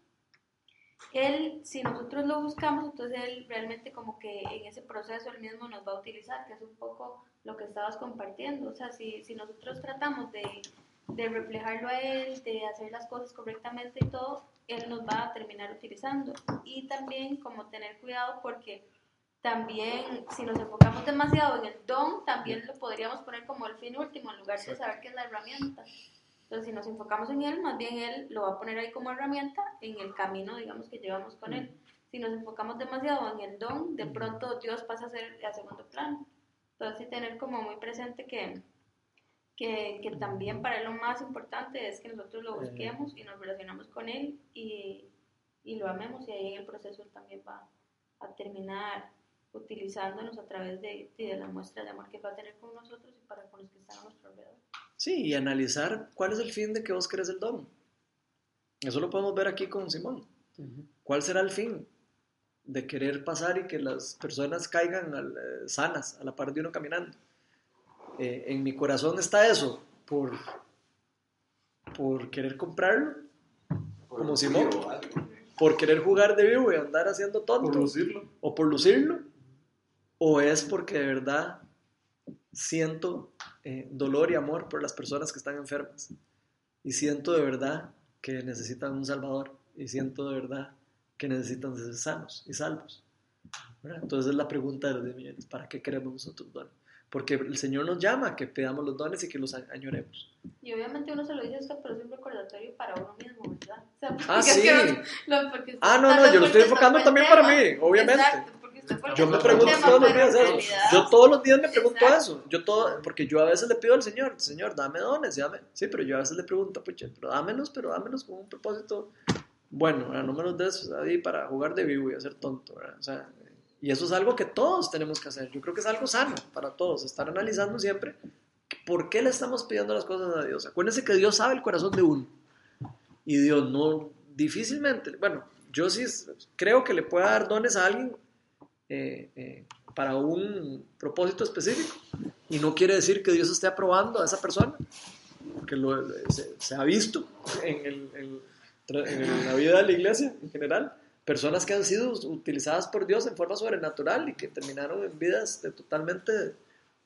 Él, si nosotros lo buscamos, entonces Él realmente como que en ese proceso Él mismo nos va a utilizar, que es un poco lo que estabas compartiendo. O sea, si, si nosotros tratamos de, de reflejarlo a Él, de hacer las cosas correctamente y todo, Él nos va a terminar utilizando. Y también como tener cuidado porque también si nos enfocamos demasiado en el don, también lo podríamos poner como el fin último en lugar de saber qué es la herramienta. Entonces, si nos enfocamos en él, más bien él lo va a poner ahí como herramienta en el camino, digamos, que llevamos con él. Si nos enfocamos demasiado en el don, de pronto Dios pasa a ser a segundo plano. Entonces, sí tener como muy presente que, que, que también para él lo más importante es que nosotros lo busquemos y nos relacionamos con él y, y lo amemos y ahí en el proceso él también va a terminar utilizándonos a través de, de la muestra de amor que va a tener con nosotros y para con los que están a nuestro alrededor. Sí, y analizar cuál es el fin de que vos querés el don. Eso lo podemos ver aquí con Simón. ¿Cuál será el fin de querer pasar y que las personas caigan al- eh, sanas a la par de uno caminando? Eh, en mi corazón está eso, por, por querer comprarlo, Por Como Simón. por querer jugar de vivo y andar haciendo tonto, Por lucirlo. o por lucirlo, o es porque de verdad siento eh, dolor y amor por las personas que están enfermas y siento de verdad que necesitan un salvador y siento de verdad que necesitan ser sanos y salvos. ¿verdad? Entonces la pregunta de los 10 millones, ¿para qué queremos nosotros dones? Porque el Señor nos llama a que pidamos los dones y que los añoremos. Y obviamente uno se lo dice a usted, pero es un recordatorio para uno mismo, ¿verdad? O sea, porque Ah, es sí. que lo- Ah, no, no, yo lo estoy enfocando también para mí, obviamente. Exacto, Yo me pregunto todos los días eso. Yo todos los días me pregunto Exacto. eso. Yo todo, porque yo a veces le pido al Señor, Señor, dame dones, dame. Sí, pero yo a veces le pregunto, pucha, pero dámelos, pero dámelos con un propósito bueno, ¿verdad? no me los des ahí para jugar de vivo y hacer tonto, ¿verdad? O sea, y eso es algo que todos tenemos que hacer. Yo creo que es algo sano para todos, estar analizando siempre por qué le estamos pidiendo las cosas a Dios. Acuérdense que Dios sabe el corazón de uno. Y Dios no, difícilmente, bueno, yo sí creo que le pueda dar dones a alguien eh, eh, para un propósito específico. Y no quiere decir que Dios esté aprobando a esa persona, porque lo- se, se ha visto en, el- en- en la vida de la iglesia en general, personas que han sido utilizadas por Dios en forma sobrenatural y que terminaron en vidas de- totalmente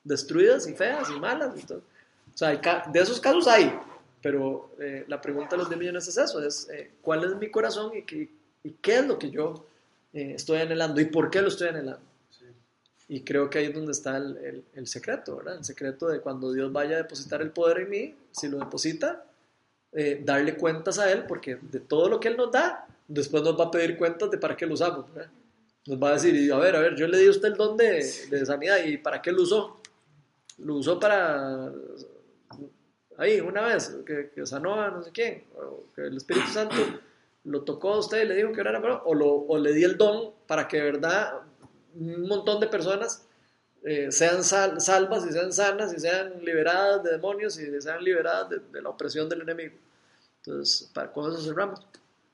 destruidas y feas y malas. todo. O sea, hay de esos casos hay, pero eh, la pregunta de los 10 millones es eso, es eh, cuál es mi corazón y qué, y qué es lo que yo eh, estoy anhelando y por qué lo estoy anhelando. Y creo que ahí es donde está el, el- el secreto, ¿verdad? El secreto de cuando Dios vaya a depositar el poder en mí, si lo deposita, eh, darle cuentas a Él, porque de todo lo que Él nos da, después nos va a pedir cuentas de para qué lo usamos, ¿verdad? Nos va a decir, a ver, a ver, yo le di a usted el don de, de sanidad, ¿y para qué lo usó? Lo usó para, ahí, una vez, que, que sanó a no sé quién, o que el Espíritu Santo lo tocó a usted y le dijo que orara, por- o, lo, o le di el don para que de verdad un montón de personas eh, sean sal- salvas y sean sanas y sean liberadas de demonios y sean liberadas de, de la opresión del enemigo. Entonces, para, con eso cerramos.